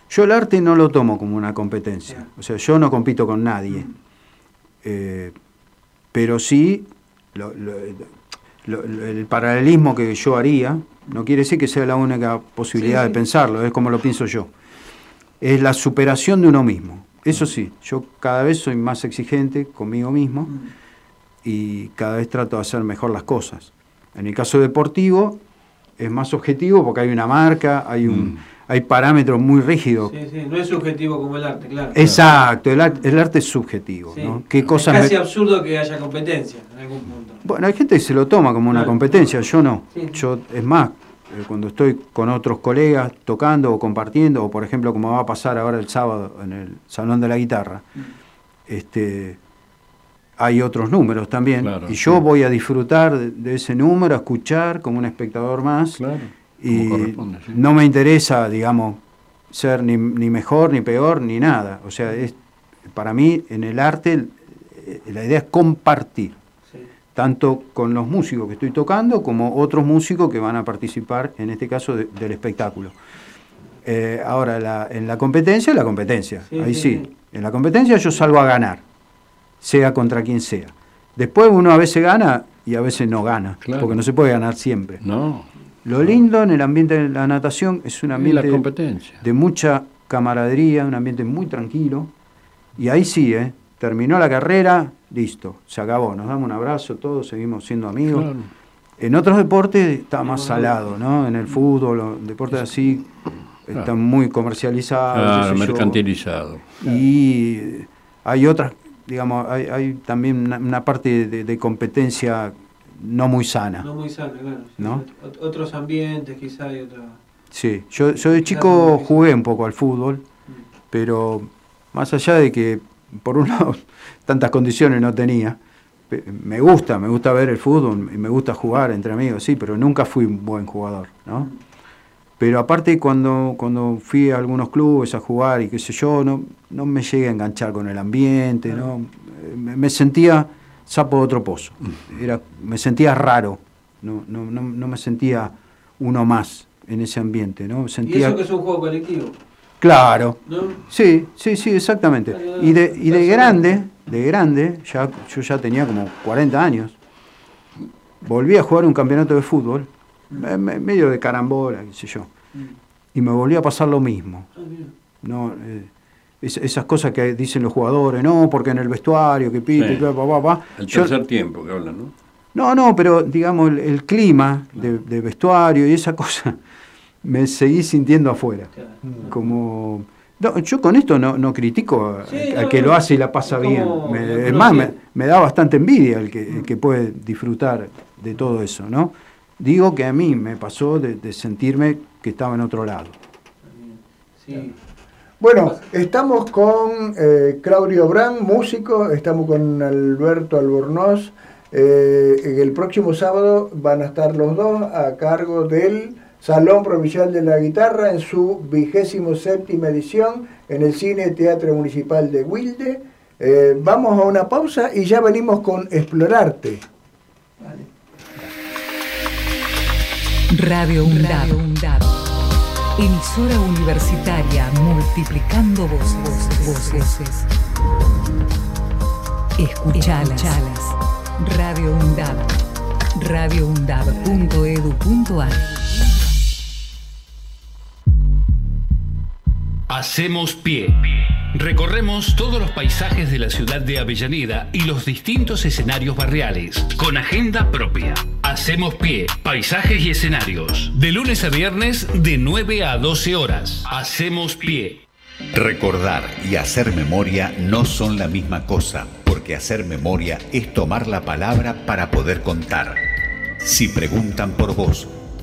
Yo el arte no lo tomo como una competencia. O sea, yo no compito con nadie. Eh, pero sí, lo- lo- lo- lo- el paralelismo que yo haría, no quiere decir que sea la única posibilidad Sí, de pensarlo, es como lo pienso yo. Es la superación de uno mismo. Eso sí, yo cada vez soy más exigente conmigo mismo y cada vez trato de hacer mejor las cosas. En el caso deportivo es más objetivo porque hay una marca, hay un hay parámetros muy rígidos. Sí, sí, no es subjetivo como el arte, claro. Exacto, el, ar- el arte es subjetivo. Sí. ¿no? ¿Qué Es cosas casi me- absurdo que haya competencia en algún punto. Bueno, hay gente que se lo toma como una Claro. competencia, yo no. Sí. Yo, es más, eh, cuando estoy con otros colegas tocando o compartiendo, o por ejemplo como va a pasar ahora el sábado en el Salón de la Guitarra, este, hay otros números también, Claro, y yo sí. voy a disfrutar de, de ese número, a escuchar como un espectador más, y sí. no me interesa, digamos, ser ni, ni mejor, ni peor, ni nada. O sea, es, para mí en el arte la idea es compartir tanto con los músicos que estoy tocando como otros músicos que van a participar, en este caso, de- del espectáculo. Eh, ahora, la- en la competencia, la competencia. Sí, Ahí sí, sí. sí. En la competencia yo salgo a ganar, sea contra quien sea. Después uno a veces gana y a veces no gana, porque no se puede ganar siempre. No. Lo lindo en el ambiente de la natación es un ambiente la de mucha camaradería, un ambiente muy tranquilo. Y ahí sí, ¿eh? terminó la carrera, listo, se acabó. Nos damos un abrazo, todos seguimos siendo amigos. Claro. En otros deportes está más salado, ¿no? En el fútbol, deportes así, están muy comercializados. Claro, qué sé yo. mercantilizado. Y hay otras, digamos, hay, hay también una, una parte de, de competencia no muy sana. No muy sano, claro. ¿No? Ot- Otros ambientes, quizá, y otra. Sí, yo, yo de chico jugué un poco al fútbol, pero más allá de que, por un lado, tantas condiciones no tenía, me gusta, me gusta ver el fútbol y me gusta jugar entre amigos, sí, pero nunca fui un buen jugador, ¿no? Pero aparte cuando, cuando fui a algunos clubes a jugar y qué sé yo, no, no me llegué a enganchar con el ambiente, ¿no? Eh, Me, me sentía sapo de otro pozo, Era, me sentía raro, no, no, no, no me sentía uno más en ese ambiente, ¿no? Y Sentía, eso que es un juego colectivo. Claro, ¿No? sí, sí, sí, exactamente. Y de, y de grande, de grande, ya, yo ya tenía como 40 años, volví a jugar un campeonato de fútbol, me- me- medio de carambola, qué sé yo, y me volvió a pasar lo mismo. No, eh, es- esas cosas que dicen los jugadores, no, porque en el vestuario, que pite, Sí. pa, pa, pa, pa. El Yo- tercer tiempo que hablan, ¿no? no, no, pero digamos, el, el clima de, de vestuario y esa cosa, me seguí sintiendo afuera. Como. No, yo con esto no, no critico a, Sí, al no, que no. lo hace y la pasa bien. Me- es que más, me, da bastante envidia el que, el que puede disfrutar de todo eso, ¿no? Digo que a mí me pasó de, de sentirme que estaba en otro lado. Sí. Bueno, estamos con eh, Claudio Brand, músico, estamos con Alberto Albornoz. Eh, el próximo sábado van a estar los dos a cargo del Salón Provincial de la Guitarra en su vigésimo séptima edición en el Cine Teatro Municipal de Wilde. Eh, vamos a una pausa y ya venimos con Explorarte. Radio UNDAB. Emisora universitaria multiplicando voces. voces. Escuchalas. Radio UNDAB. radioundab.edu.ar Hacemos pie. Recorremos todos los paisajes de la ciudad de Avellaneda y los distintos escenarios barriales, con agenda propia. Hacemos pie, paisajes y escenarios. De lunes a viernes, de 9 a 12 horas. Hacemos pie. Recordar y hacer memoria no son la misma cosa, porque hacer memoria es tomar la palabra para poder contar. Si preguntan por vos,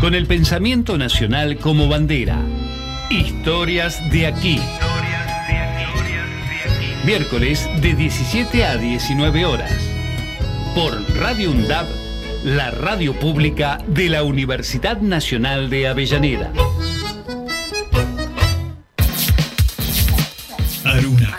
Con el pensamiento nacional como bandera. Historias de aquí. Miércoles de 17 a 19 horas. Por Radio UNDAB, la radio pública de la Universidad Nacional de Avellaneda. Aruna,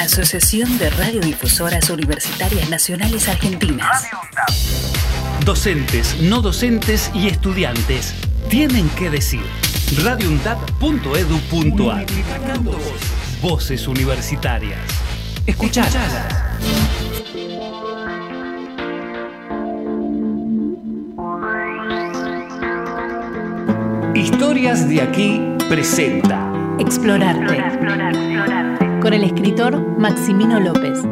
Asociación de Radiodifusoras Universitarias Nacionales Argentinas. Docentes, no docentes y estudiantes tienen que decir. radioundad.edu.ar Voces universitarias. Escuchalas. Historias de aquí presenta. Explorarte. Con el escritor Maximino López.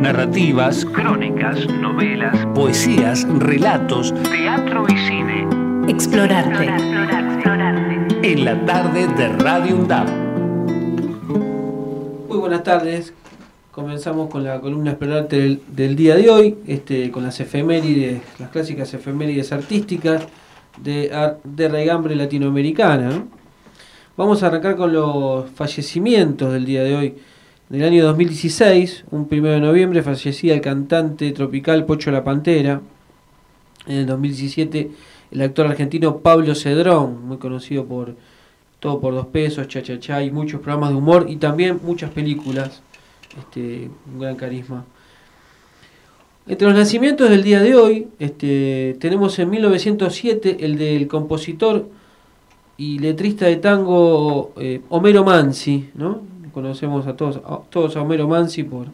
Narrativas, crónicas, novelas, poesías, relatos, teatro y cine. Explorarte. En la tarde de Radio UNDAP. Muy buenas tardes. Comenzamos con la columna Explorarte del, del día de hoy, este, con las efemérides, las clásicas efemérides artísticas de, de regambre latinoamericana. ¿no? Vamos a arrancar con los fallecimientos del día de hoy. En el año 2016, un primero de noviembre, fallecía el cantante tropical Pocho La Pantera. En el 2017, el actor argentino Pablo Cedrón, muy conocido por Todo por dos pesos, Cha Cha Cha y muchos programas de humor y también muchas películas. Este, un gran carisma. Entre los nacimientos del día de hoy, este, tenemos en 1907 el del compositor y letrista de tango eh, Homero Mansi, ¿no? Conocemos a todos, a todos a Homero Mansi por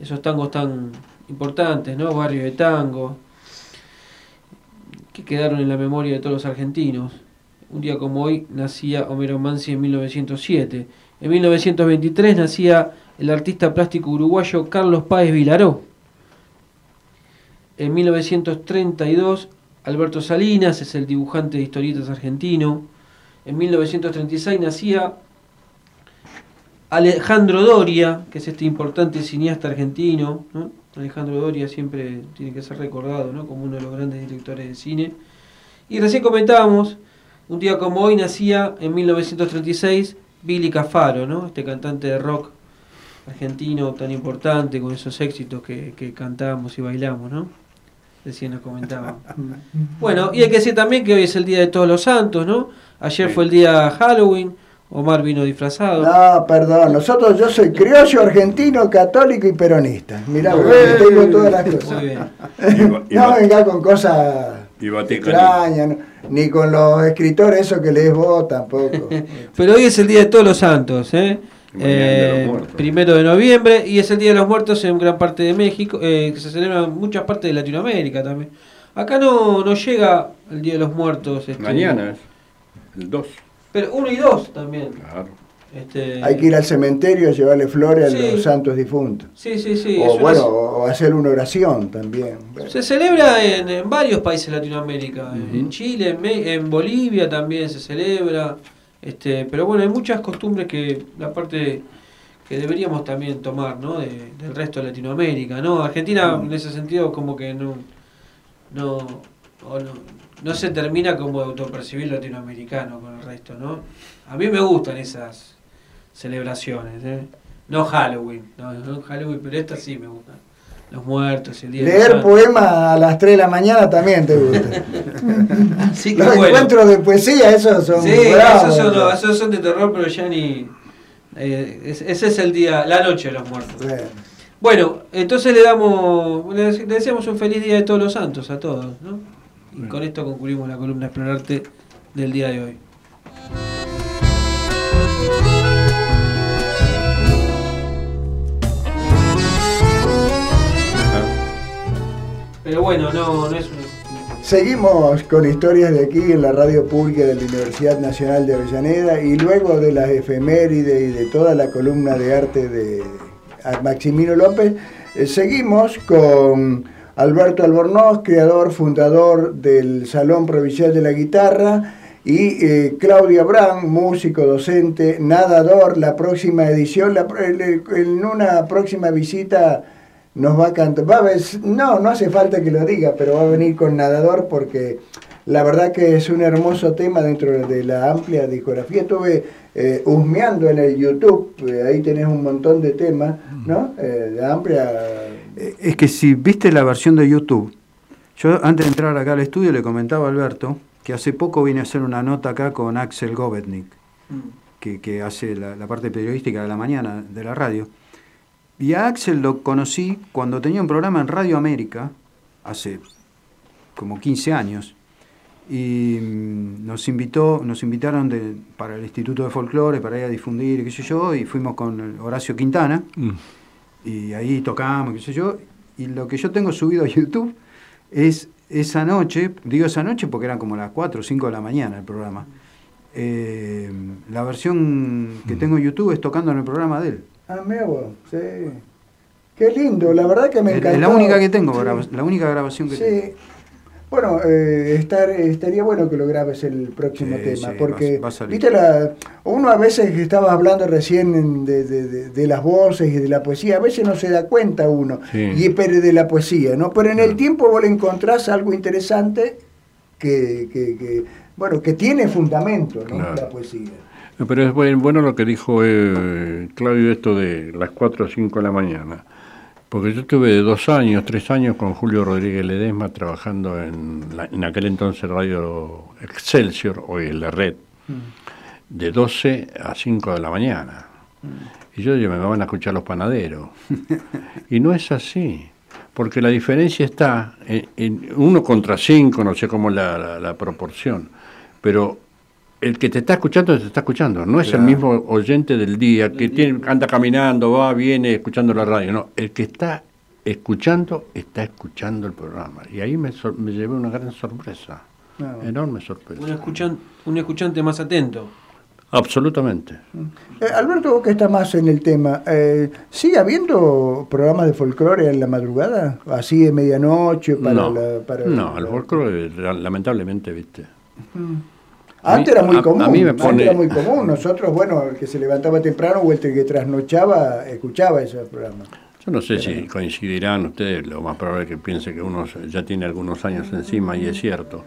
esos tangos tan importantes, ¿no? Barrio de Tango, que quedaron en la memoria de todos los argentinos. Un día como hoy nacía Homero Mansi en 1907. En 1923 nacía el artista plástico uruguayo Carlos Páez Vilaró. En 1932 Alberto Salinas es el dibujante de historietas argentino. En 1936 nacía Alejandro Doria, que es este importante cineasta argentino. ¿no? Alejandro Doria siempre tiene que ser recordado ¿no? como uno de los grandes directores de cine. Y recién comentábamos, un día como hoy nacía en 1936 Billy Cafaro, ¿no? este cantante de rock argentino tan importante con esos éxitos que, que cantamos y bailamos, ¿no? Recién nos comentaba. Bueno, y hay que decir también que hoy es el Día de Todos los Santos, ¿no? Ayer fue el día Halloween, Omar vino disfrazado. No, perdón, nosotros, yo soy criollo, argentino, católico y peronista. Mirá, bien. tengo todas las cosas. Muy bien. Y No venga con cosas extrañas, no, ni con los escritores, eso que lees vos tampoco. Pero hoy es el Día de Todos los Santos, ¿eh? Mañana de los Eh, Muertos. primero de noviembre y es el Día de los Muertos en gran parte de México, eh, que se celebra en muchas partes de Latinoamérica también. Acá no, no llega el Día de los Muertos. este, Mañana es el 2. Pero uno y dos también. Claro. Este, Hay que ir al cementerio a llevarle flores a los santos difuntos. Sí, sí, sí. o una- bueno, o hacer una oración también. Se celebra en, en varios países de Latinoamérica, en Chile, en, Me- en Bolivia también se celebra, este, pero bueno, hay muchas costumbres que la parte que deberíamos también tomar, ¿no? De- del resto de Latinoamérica, ¿no? Argentina en ese sentido como que no, no, o no, no se termina como de autopercibir latinoamericano con el resto, ¿no? A mí me gustan esas celebraciones, ¿eh? No Halloween, no, no Halloween, pero estas sí me gustan. los muertos, el día Leer poemas a las 3 de la mañana también te gusta. Los bueno. encuentros de poesía, esos son Sí, bravos. esos son, no, esos son de terror, pero ya ni. eh, es- ese es el día, la noche de los muertos. Bueno, entonces le damos, le le deseamos un feliz día de todos los santos a todos, ¿no? Y con esto concluimos la columna Explorarte del día de hoy. Pero bueno, no, no es un. Seguimos con historias de aquí en la radio pública de la Universidad Nacional de Avellaneda y luego de las efemérides y de toda la columna de arte de Maximino López, eh, seguimos con Alberto Albornoz, creador, fundador del Salón Provincial de la Guitarra, y eh, Claudia Brand, músico, docente, nadador. La próxima edición, la en una próxima visita nos va a cantar. Va a ver- no, no hace falta que lo diga, pero va a venir con nadador porque la verdad que es un hermoso tema dentro de la amplia discografía. Estuve eh, husmeando en el YouTube, eh, ahí tenés un montón de temas, ¿no? Eh, de amplia. Eh, Es que si viste la versión de YouTube, yo antes de entrar acá al estudio le comentaba a Alberto que hace poco vine a hacer una nota acá con Axel Govetnik, que, que hace la, la parte periodística de la mañana de la radio. Y a Axel lo conocí cuando tenía un programa en Radio América, hace como 15 años, y mm, nos invitó, nos invitaron de- para el Instituto de Folclore, para ir a difundir, qué sé yo, y fuimos con Horacio Quintana, y ahí tocamos, qué sé yo, y lo que yo tengo subido a YouTube es esa noche, digo esa noche porque eran como las 4 o 5 de la mañana el programa. Eh, la versión que tengo en YouTube es tocando en el programa de él. Ah, mira vos, sí. Qué lindo, la verdad que me encantó. Es la única que tengo, Sí. la única grabación que Sí. tengo. Bueno, eh, estar, estaría bueno que lo grabes el próximo Sí, tema, sí, porque va- va viste la, uno a veces que estaba hablando recién de, de- de- de las voces y de la poesía, a veces no se da cuenta uno, Sí. y pero de la poesía, ¿no? Pero en el tiempo vos le encontrás algo interesante que, que- que, bueno, que tiene fundamento, ¿no? Claro. La poesía. Pero es buen- bueno lo que dijo eh, Claudio, esto de las 4 o 5 de la mañana. Porque yo tuve dos años, tres años con Julio Rodríguez Ledesma trabajando en, la- en aquel entonces Radio Excelsior, hoy en la red, de 12 a 5 de la mañana. Y yo digo, me van a escuchar los panaderos. y no es así. Porque la diferencia está en, en uno contra cinco, no sé cómo es la, la- la proporción. Pero el que te está escuchando, te está escuchando. No es Claro. el mismo oyente del día que tiene, anda caminando, va, viene, escuchando la radio. No, el que está escuchando, está escuchando el programa. Y ahí me, sor- me llevé una gran sorpresa. Enorme sorpresa. Un, escuchan, un escuchante más atento. Absolutamente. Eh, Alberto, vos que estás más en el tema, eh, ¿sigue habiendo programas de folclore en la madrugada? Así de medianoche para no, la... Para no, la- el folclore, lamentablemente, viste. Antes era muy a- a común, mí me antes pone- era muy común. Nosotros, bueno, el que se levantaba temprano o el que trasnochaba, escuchaba ese programa. Yo no sé si coincidirán ustedes, lo más probable es que piense que uno ya tiene algunos años encima y es cierto,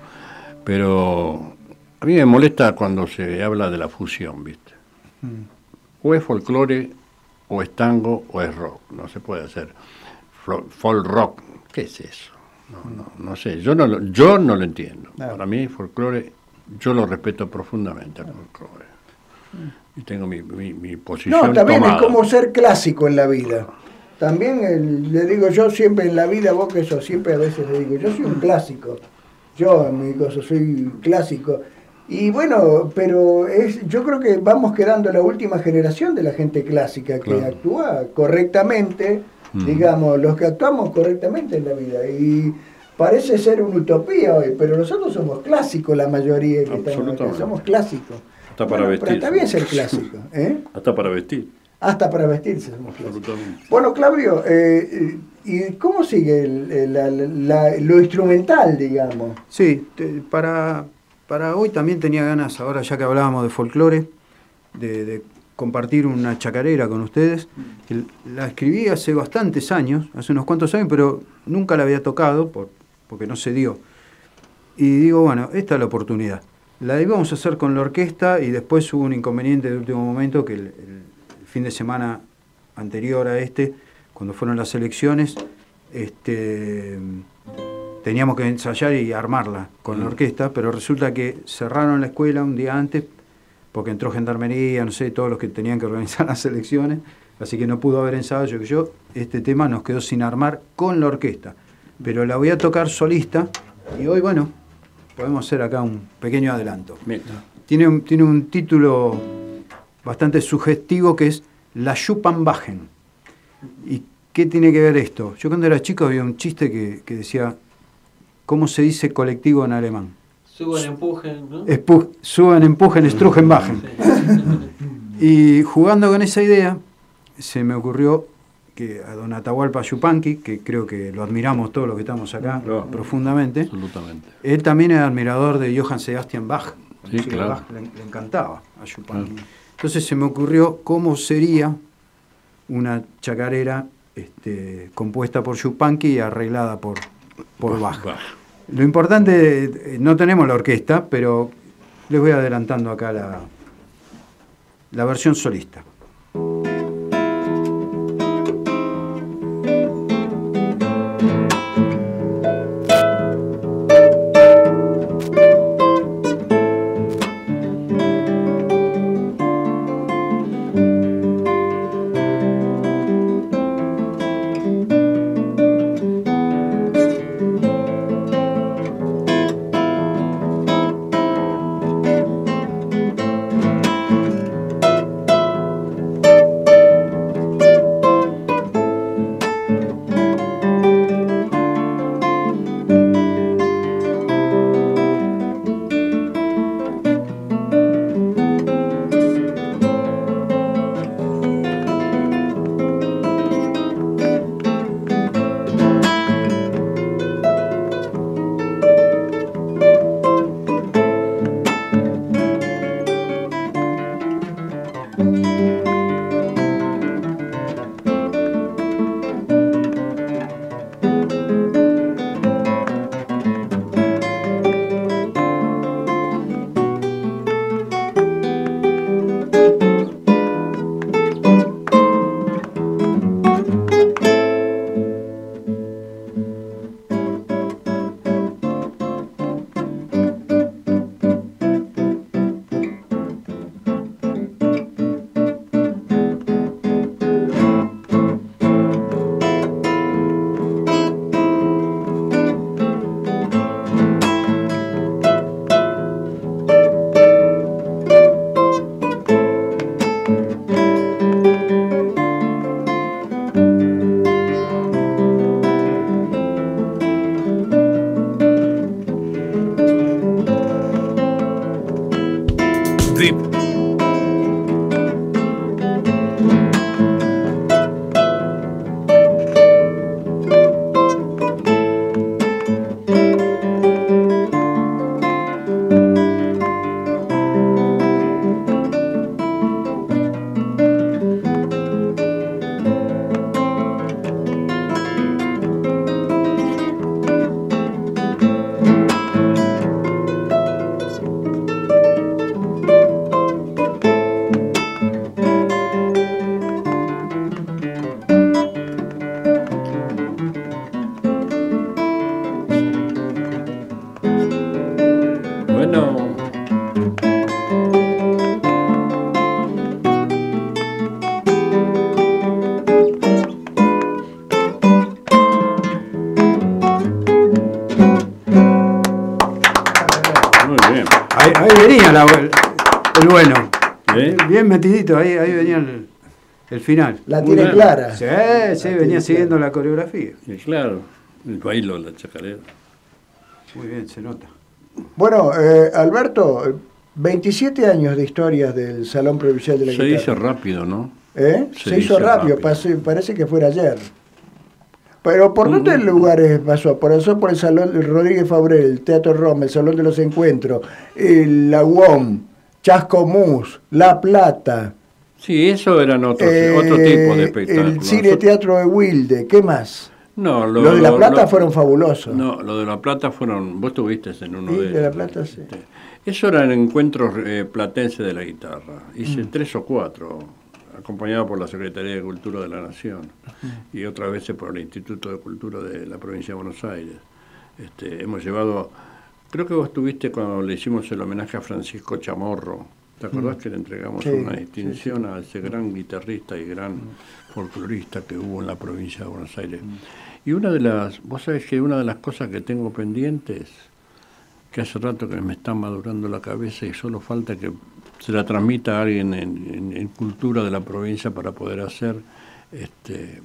pero a mí me molesta cuando se habla de la fusión, ¿viste? O es folclore, o es tango, o es rock, no se puede hacer folk rock, ¿qué es eso? No, no, no sé, yo no, lo, yo no lo entiendo. Para mí folclore, yo lo respeto profundamente folclore. Y tengo mi, mi, mi posición No, también tomada. es como ser clásico en la vida. También el- le digo yo siempre en la vida, vos que eso siempre a veces le digo, yo soy un clásico. Yo en mi cosa soy clásico. Y bueno, pero es, yo creo que vamos quedando la última generación de la gente clásica que Claro. actúa correctamente, Mm. digamos, los que actuamos correctamente en la vida. Y parece ser una utopía hoy, pero nosotros somos clásicos la mayoría que estamos acá, somos clásicos. Hasta para Bueno, vestir. Pero está bien ser clásico, ¿eh? Hasta para vestir. Hasta para vestirse somos clásicos. Bueno, Claudio, eh, ¿y cómo sigue el- el- la- la- lo instrumental, digamos? Sí, te- para, para hoy también tenía ganas, ahora ya que hablábamos de folclore, de, de compartir una chacarera con ustedes. La escribí hace bastantes años, hace unos cuantos años, pero nunca la había tocado por, porque no se dio. Y digo, bueno, esta es la oportunidad. La íbamos a hacer con la orquesta y después hubo un inconveniente de último momento que el, el fin de semana anterior a este, cuando fueron las elecciones, este, teníamos que ensayar y armarla con la orquesta, pero resulta que cerraron la escuela un día antes porque entró gendarmería, no sé, todos los que tenían que organizar las elecciones, así que no pudo haber ensayo que yo. Este tema nos quedó sin armar con la orquesta, pero la voy a tocar solista y hoy, bueno, podemos hacer acá un pequeño adelanto. Tiene un, tiene un título bastante sugestivo que es La Schuppanbachen. ¿Y qué tiene que ver esto? Yo cuando era chico había un chiste que, que decía, ¿cómo se dice colectivo en alemán? Suban, empujen, ¿no? Espu- suban, empujen, estrujen, bajen. Y jugando con esa idea, se me ocurrió que a don Atahualpa Yupanqui, que creo que lo admiramos todos los que estamos acá profundamente, Absolutamente. él también era admirador de Johann Sebastian Bach. Sí, claro. Bach le, le encantaba a Yupanqui. Entonces se me ocurrió cómo sería una chacarera este, compuesta por Yupanqui y arreglada por, por Bach. Lo importante, eh, no tenemos la orquesta, pero les voy adelantando acá la, la versión solista. Ahí, ahí venía el, el final. La tiene clara. Sí, sí, venía siguiendo la coreografía. Y claro, el bailo, la chacarera. Muy bien, se nota. Bueno, eh, Alberto, eh, 27 años de historias del Salón Provincial de la Se Guitarra. dice rápido, ¿no? ¿Eh? Se, Se hizo rápido, parece que fuera ayer. Pero ¿por dónde lugares pasó? Por eso por el Salón Rodríguez Fabrel, el Teatro Roma, el Salón de los Encuentros, el La UOM, Chascomús, La Plata. Sí, eso eran otros, eh, otro tipo de espectáculos. El Cine Teatro de Wilde, ¿qué más? No, lo, Los de La lo- Plata lo- fueron fabulosos. No, lo de La Plata fueron. Vos estuviste en uno Sí, de de La ellos. Plata, sí. Eso eran encuentros eh, platenses de la guitarra. Hice Mm. tres o cuatro acompañado por la Secretaría de Cultura de la Nación y otras veces por el Instituto de Cultura de la provincia de Buenos Aires. Este, hemos llevado, creo que vos estuviste cuando le hicimos el homenaje a Francisco Chamorro. ¿Te acordás Mm. que le entregamos Sí, una sí, distinción a ese gran guitarrista y gran Mm. folclorista que hubo en la provincia de Buenos Aires? Y una de las, vos sabés que una de las cosas que tengo pendientes, que hace rato que me está madurando la cabeza y solo falta que se la transmita a alguien en, en- en cultura de la provincia para poder hacer este,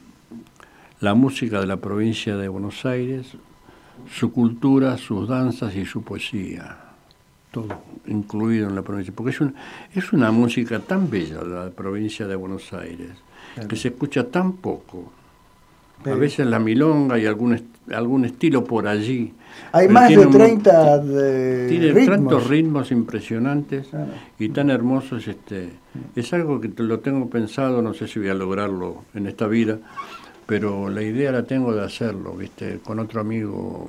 la música de la provincia de Buenos Aires, su cultura, sus danzas y su poesía. Todo incluido en la provincia. Porque es, un- es una música tan bella la provincia de Buenos Aires, que se escucha tan poco. A veces la milonga y algún, est- algún estilo por allí. Hay más de un- 30 de tiene ritmos. tantos ritmos impresionantes y tan hermosos. Este, es algo que te- lo tengo pensado, no sé si voy a lograrlo en esta vida, pero la idea la tengo de hacerlo, ¿viste? Con otro amigo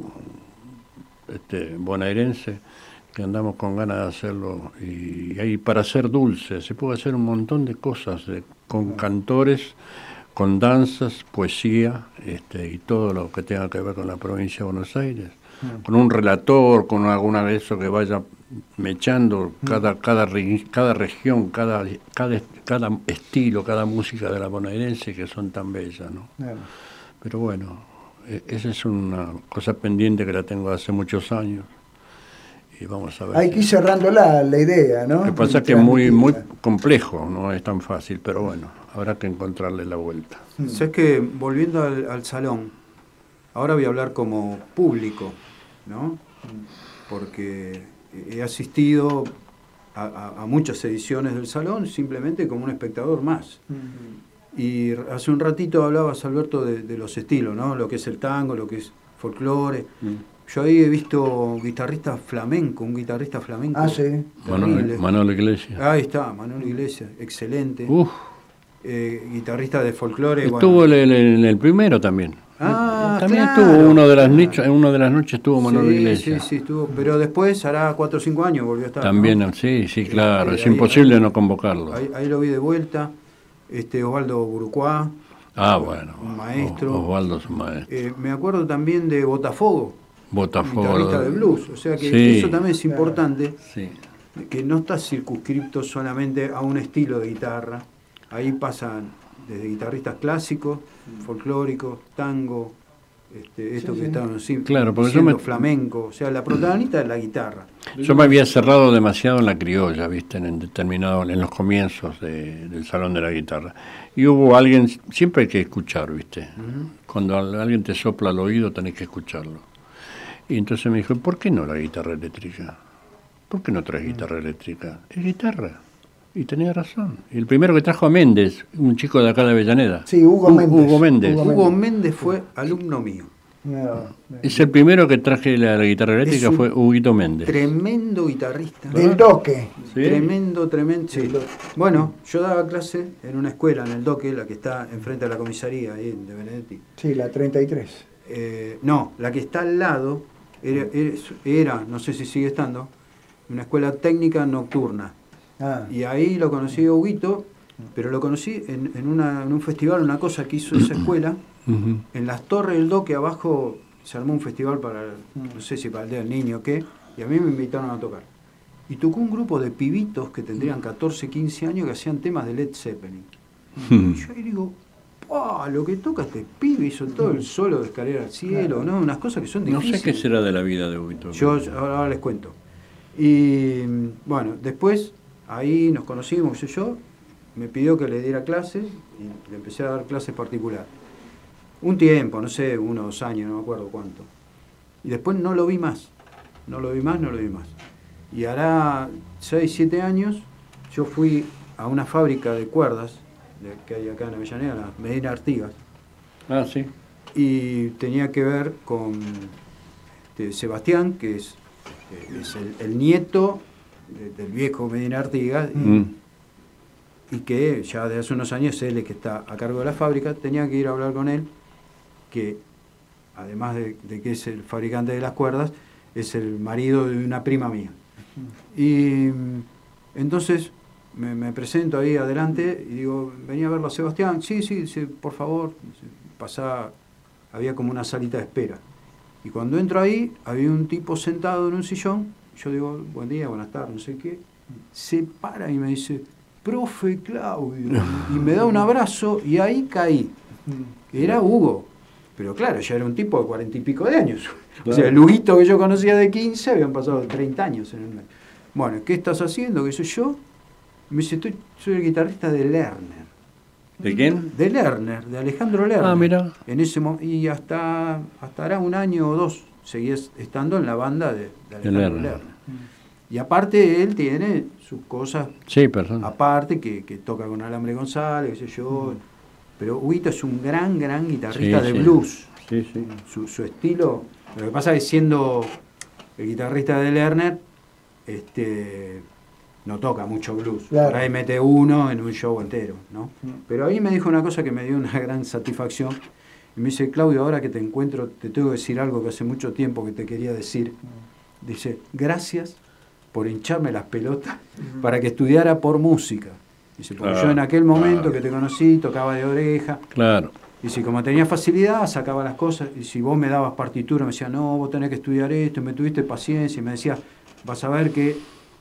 este, bonaerense que andamos con ganas de hacerlo y, ahí para hacer dulce. Se puede hacer un montón de cosas de- con cantores con danzas poesía este, y todo lo que tenga que ver con la provincia de Buenos Aires. Con un relator con alguna de eso que vaya mechando cada cada ri- cada región cada cada cada estilo cada música de la bonaerense que son tan bellas no Claro. pero bueno, e- esa es una cosa pendiente que la tengo hace muchos años. Y vamos a ver. Hay que ir cerrando la, la idea, ¿no? Lo que pasa es que es muy, muy complejo, no es tan fácil, pero bueno, habrá que encontrarle la vuelta. Sabes que volviendo al, al salón, ahora voy a hablar como público, ¿no? Porque he asistido a, a- a muchas ediciones del salón simplemente como un espectador más. Y hace un ratito hablabas, Alberto, de, de los estilos, ¿no? Lo que es el tango, lo que es folclore. Yo ahí he visto guitarristas flamenco, un guitarrista flamenco. Ah, sí. Manuel, Iglesias. Ahí está, Manuel Iglesias, excelente. Uf. Eh, guitarrista de folclore. Estuvo bueno. en el, en el primero también. Ah, también claro. estuvo uno de las noches, en una de las noches estuvo Manuel sí, Iglesias. Sí, sí, estuvo. Pero después, hará 4 o 5 años, volvió a estar. ¿no? También, sí, sí, claro, ahí- es ahí- imposible no convocarlo. Ahí, ahí lo vi de vuelta. Este, Osvaldo Burucuá, ah, bueno. un maestro. Os- Osvaldo es un maestro. Eh, me acuerdo también de Botafogo, Botafogo. guitarrista de blues. O sea que Sí. eso también es importante, Sí. que no está circunscripto solamente a un estilo de guitarra. Ahí pasan desde guitarristas clásicos, folclóricos, tango, este, esto Sí, que sí. estaban sí, Claro, porque yo diciendo, me- flamenco. O sea, la protagonista es la guitarra. Yo me había cerrado demasiado en la criolla, viste, en determinado, en los comienzos de- del salón de la guitarra. Y hubo alguien, siempre hay que escuchar, viste. Cuando al- alguien te sopla al oído tenés que escucharlo. Y entonces me dijo, ¿por qué no la guitarra eléctrica? ¿Por qué no traes guitarra eléctrica? Es guitarra. Y tenía razón. Y el primero que trajo a Méndez, un chico de acá de Avellaneda. Sí, Hugo Hu- Méndez. Hugo Méndez. Hugo Méndez fue alumno mío. No, Es el primero que traje la, la guitarra eléctrica, fue Huguito Méndez. Tremendo guitarrista. Del Doque. ¿Sí? Tremendo, tremendo. sí. Bueno, yo daba clase en una escuela, en el Doque, la que está enfrente de la comisaría, ahí de Benedetti. Sí, la 33. Eh, no, la que está al lado era, era, era, no sé si sigue estando, una escuela técnica nocturna. Ah. Y ahí lo conocí a Huguito, pero lo conocí en, en, una- en un festival, una cosa que hizo esa escuela. En las torres del Doque abajo se armó un festival para, no sé si para el Día del Niño o qué, y a mí me invitaron a tocar. Y tocó un grupo de pibitos que tendrían 14, 15 años que hacían temas de Led Zeppelin. Y yo ahí digo, ¡pah! Lo que toca este pibe hizo todo el solo de escalera al cielo, ¿no? Unas cosas que son No difíciles. sé qué será de la vida de Huguito. Yo ahora, ahora les cuento. Y bueno, después ahí nos conocimos, yo, me pidió que le diera clases y le empecé a dar clases particular. Un tiempo, no sé, uno o dos años, no me acuerdo cuánto. Y después no lo vi más, no lo vi más, no lo vi más. Y hará 6, 7 años yo fui a una fábrica de cuerdas de- que hay acá en Avellaneda, la Medina Artigas, Ah, sí. y tenía que ver con este, Sebastián, que es, eh, es el, el nieto de- del viejo Medina Artigas, y, Mm. y que ya desde hace unos años él es que está a cargo de la fábrica, tenía que ir a hablar con él, que además de, de que es el fabricante de las cuerdas, es el marido de una prima mía. Y mm, entonces me, me presento ahí adelante y digo, venía a verlo a Sebastián. Sí, sí, sí por favor. Pasaba, había como una salita de espera. Y cuando entro ahí, había un tipo sentado en un sillón. Yo digo, buen día, buenas tardes, no sé qué. Se para y me dice, profe Claudio. Y me da un abrazo y ahí caí. Era Hugo. Pero claro, ya era un tipo de cuarenta y pico de años. O sea, el Huguito que yo conocía de 15 habían pasado 30 años en el medio. Bueno, ¿qué estás haciendo? ¿Qué soy yo? Me dice, estoy, soy el guitarrista de Lerner. ¿De quién? De Lerner, de Alejandro Lerner. Ah, mira. En ese y hasta, hasta hará un año o dos seguí es- estando en la banda de, de Alejandro Lerner. Lerner. Y aparte él tiene sus cosas Sí, persona. aparte, que, que toca con Alambre González, qué sé yo. Pero Huguito es un gran, gran guitarrista Sí, de sí. blues. Sí, sí. Su, su estilo. Lo que pasa es que siendo el guitarrista de Lerner, este, no toca mucho blues. Claro. Por ahí mete uno en un show entero, ¿no? Pero ahí me dijo una cosa que me dio una gran satisfacción. Y me dice, Claudio, ahora que te encuentro, te tengo que decir algo que hace mucho tiempo que te quería decir. Dice, gracias por hincharme las pelotas para que estudiara por música. Dice, porque Claro, yo en aquel momento claro. que te conocí tocaba de oreja. Claro. Y si como tenía facilidad, sacaba las cosas. Y si vos me dabas partitura, me decía, no, vos tenés que estudiar esto. Y me tuviste paciencia. Y me decía, vas a ver que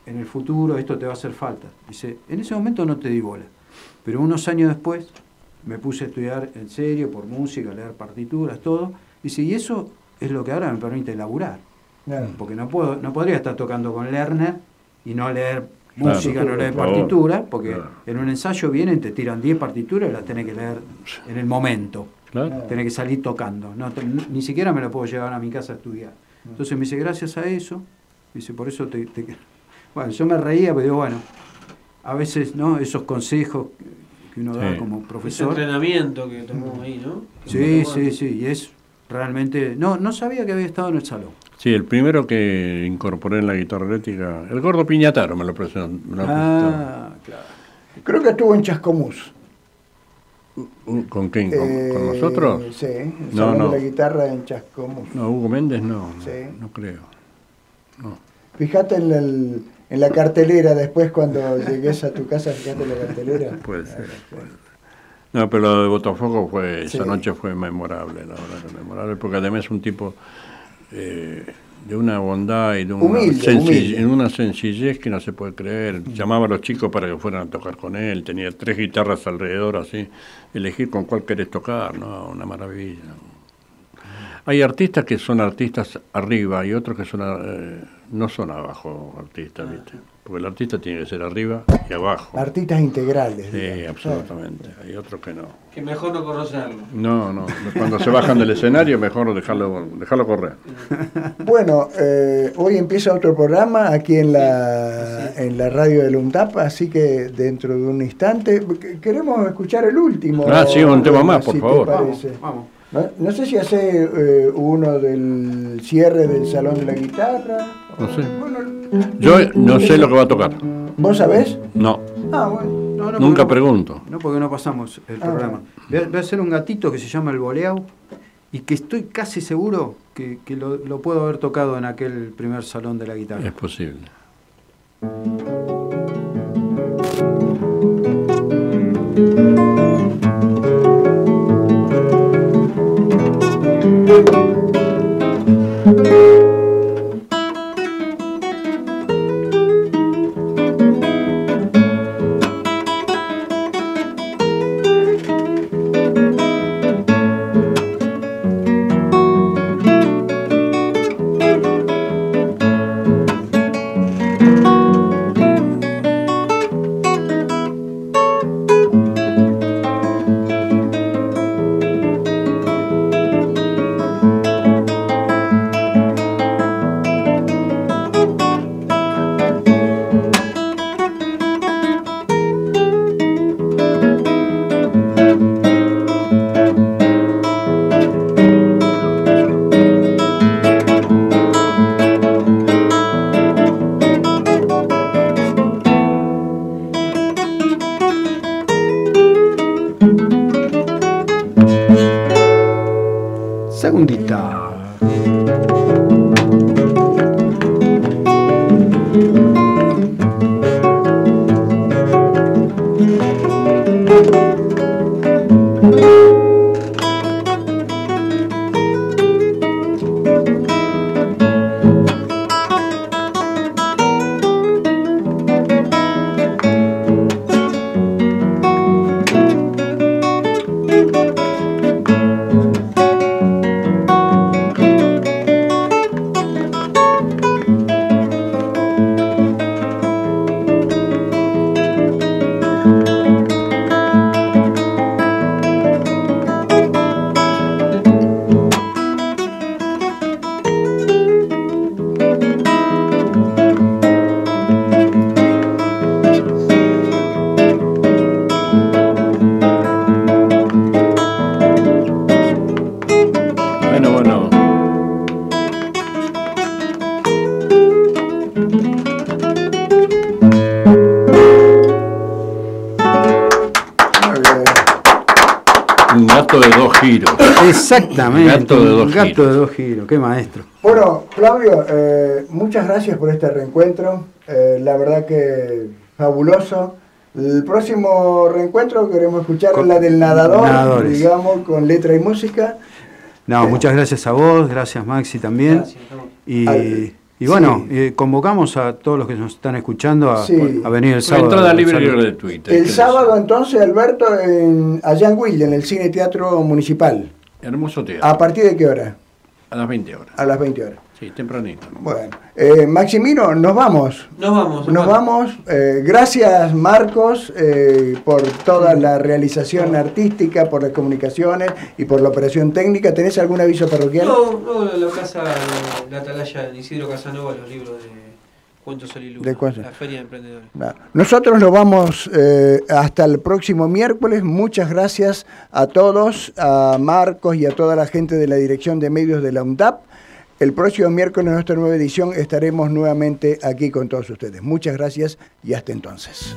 en el futuro esto te va a hacer falta. Dice, en ese momento no te di bola. Pero unos años después me puse a estudiar en serio, por música, leer partituras, todo. Dice, y eso es lo que ahora me permite laburar. Claro. Porque no, puedo, no podría estar tocando con Lerner y no leer Claro, música, no leer favor. partitura, porque Claro. en un ensayo vienen, te tiran 10 partituras y las tenés que leer en el momento. Claro. Tenés que salir tocando. No, te- ni siquiera me lo puedo llevar a mi casa a estudiar. Entonces me dice, gracias a eso, dice, por eso te, te- Bueno, yo me reía, pero digo, bueno, a veces, ¿no? Esos consejos que uno da como Ese profesor. entrenamiento que tomó ahí, ¿no? Sí, sí, sí, y es realmente... No, no sabía que había estado en el salón. Sí, el primero que incorporé en la guitarra eléctrica, el gordo Piñataro me lo presentó. me lo Ah, claro. Creo que estuvo en Chascomús. ¿Con quién? ¿Con, Eh, con nosotros? Sí, el No, Salón no. de la guitarra en Chascomús. No, Hugo Méndez no, no, Sí. no creo. No. Fíjate en, el- en la cartelera después cuando llegues a tu casa, fíjate en la cartelera. Puede ser. No, pero lo de Botafogo fue, esa noche fue memorable, la verdad que memorable, porque además es un tipo eh, de una bondad y de una, Humilde, senci- humilde. en una sencillez que no se puede creer. Llamaba a los chicos para que fueran a tocar con él, tenía tres guitarras alrededor, así, elegir con cuál querés tocar, ¿no? Una maravilla. Hay artistas que son artistas arriba y otros que son eh, no son abajo artistas, ¿viste? Porque el artista tiene que ser arriba y abajo. Artistas integrales. Sí, digamos. absolutamente. Hay otros que no. Que mejor no conocerlo. No, no. Cuando se bajan del escenario, mejor dejarlo, dejarlo correr. Bueno, eh, hoy empieza otro programa aquí en la, en la radio de UNTAP, así que dentro de un instante que- queremos escuchar el último. Ah, sí, un tema más, por si favor. Vamos. No, no sé si hace eh, uno del cierre del Salón de la Guitarra. No sé. Yo no sé lo que va a tocar. ¿Vos sabés? No. Ah, bueno. No, no, Nunca pregunto. No, porque no pasamos el Ah, programa. Voy a, voy a hacer un gatito que se llama el boleau y que estoy casi seguro que, que lo, lo puedo haber tocado en aquel primer salón de la guitarra. Es posible. Exactamente. Un gato de dos un gato giros. de dos giros. Qué maestro. Bueno, Claudio, eh, muchas gracias por este reencuentro. Eh, la verdad que fabuloso. El próximo reencuentro queremos escuchar Con- la del nadador, Nadadores. digamos, con letra y música. No, muchas gracias a vos, gracias Maxi también. Y, Al- y bueno, sí. eh, convocamos a todos los que nos están escuchando a, Sí. a venir el sábado. entrada libre. El sábado entonces, Alberto, en, allá en Will, en el Cine Teatro Municipal. Hermoso teatro. ¿A partir de qué hora? A las 20 horas. A las 20 horas. Sí, tempranito. Bueno, eh, Maximino, nos vamos. Nos vamos. Nos vamos. Eh, gracias, Marcos, eh, por toda la realización artística, por las comunicaciones y por la operación técnica. ¿Tenés algún aviso parroquial? No, no, la, la casa, la atalaya de Isidro Casanova, los libros de Cuentos De cuentos. la Feria de Emprendedores. No. Nosotros nos vamos eh, hasta el próximo miércoles. Muchas gracias a todos, a Marcos y a toda la gente de la Dirección de Medios de la UNDAP. El próximo miércoles en nuestra nueva edición estaremos nuevamente aquí con todos ustedes. Muchas gracias y hasta entonces.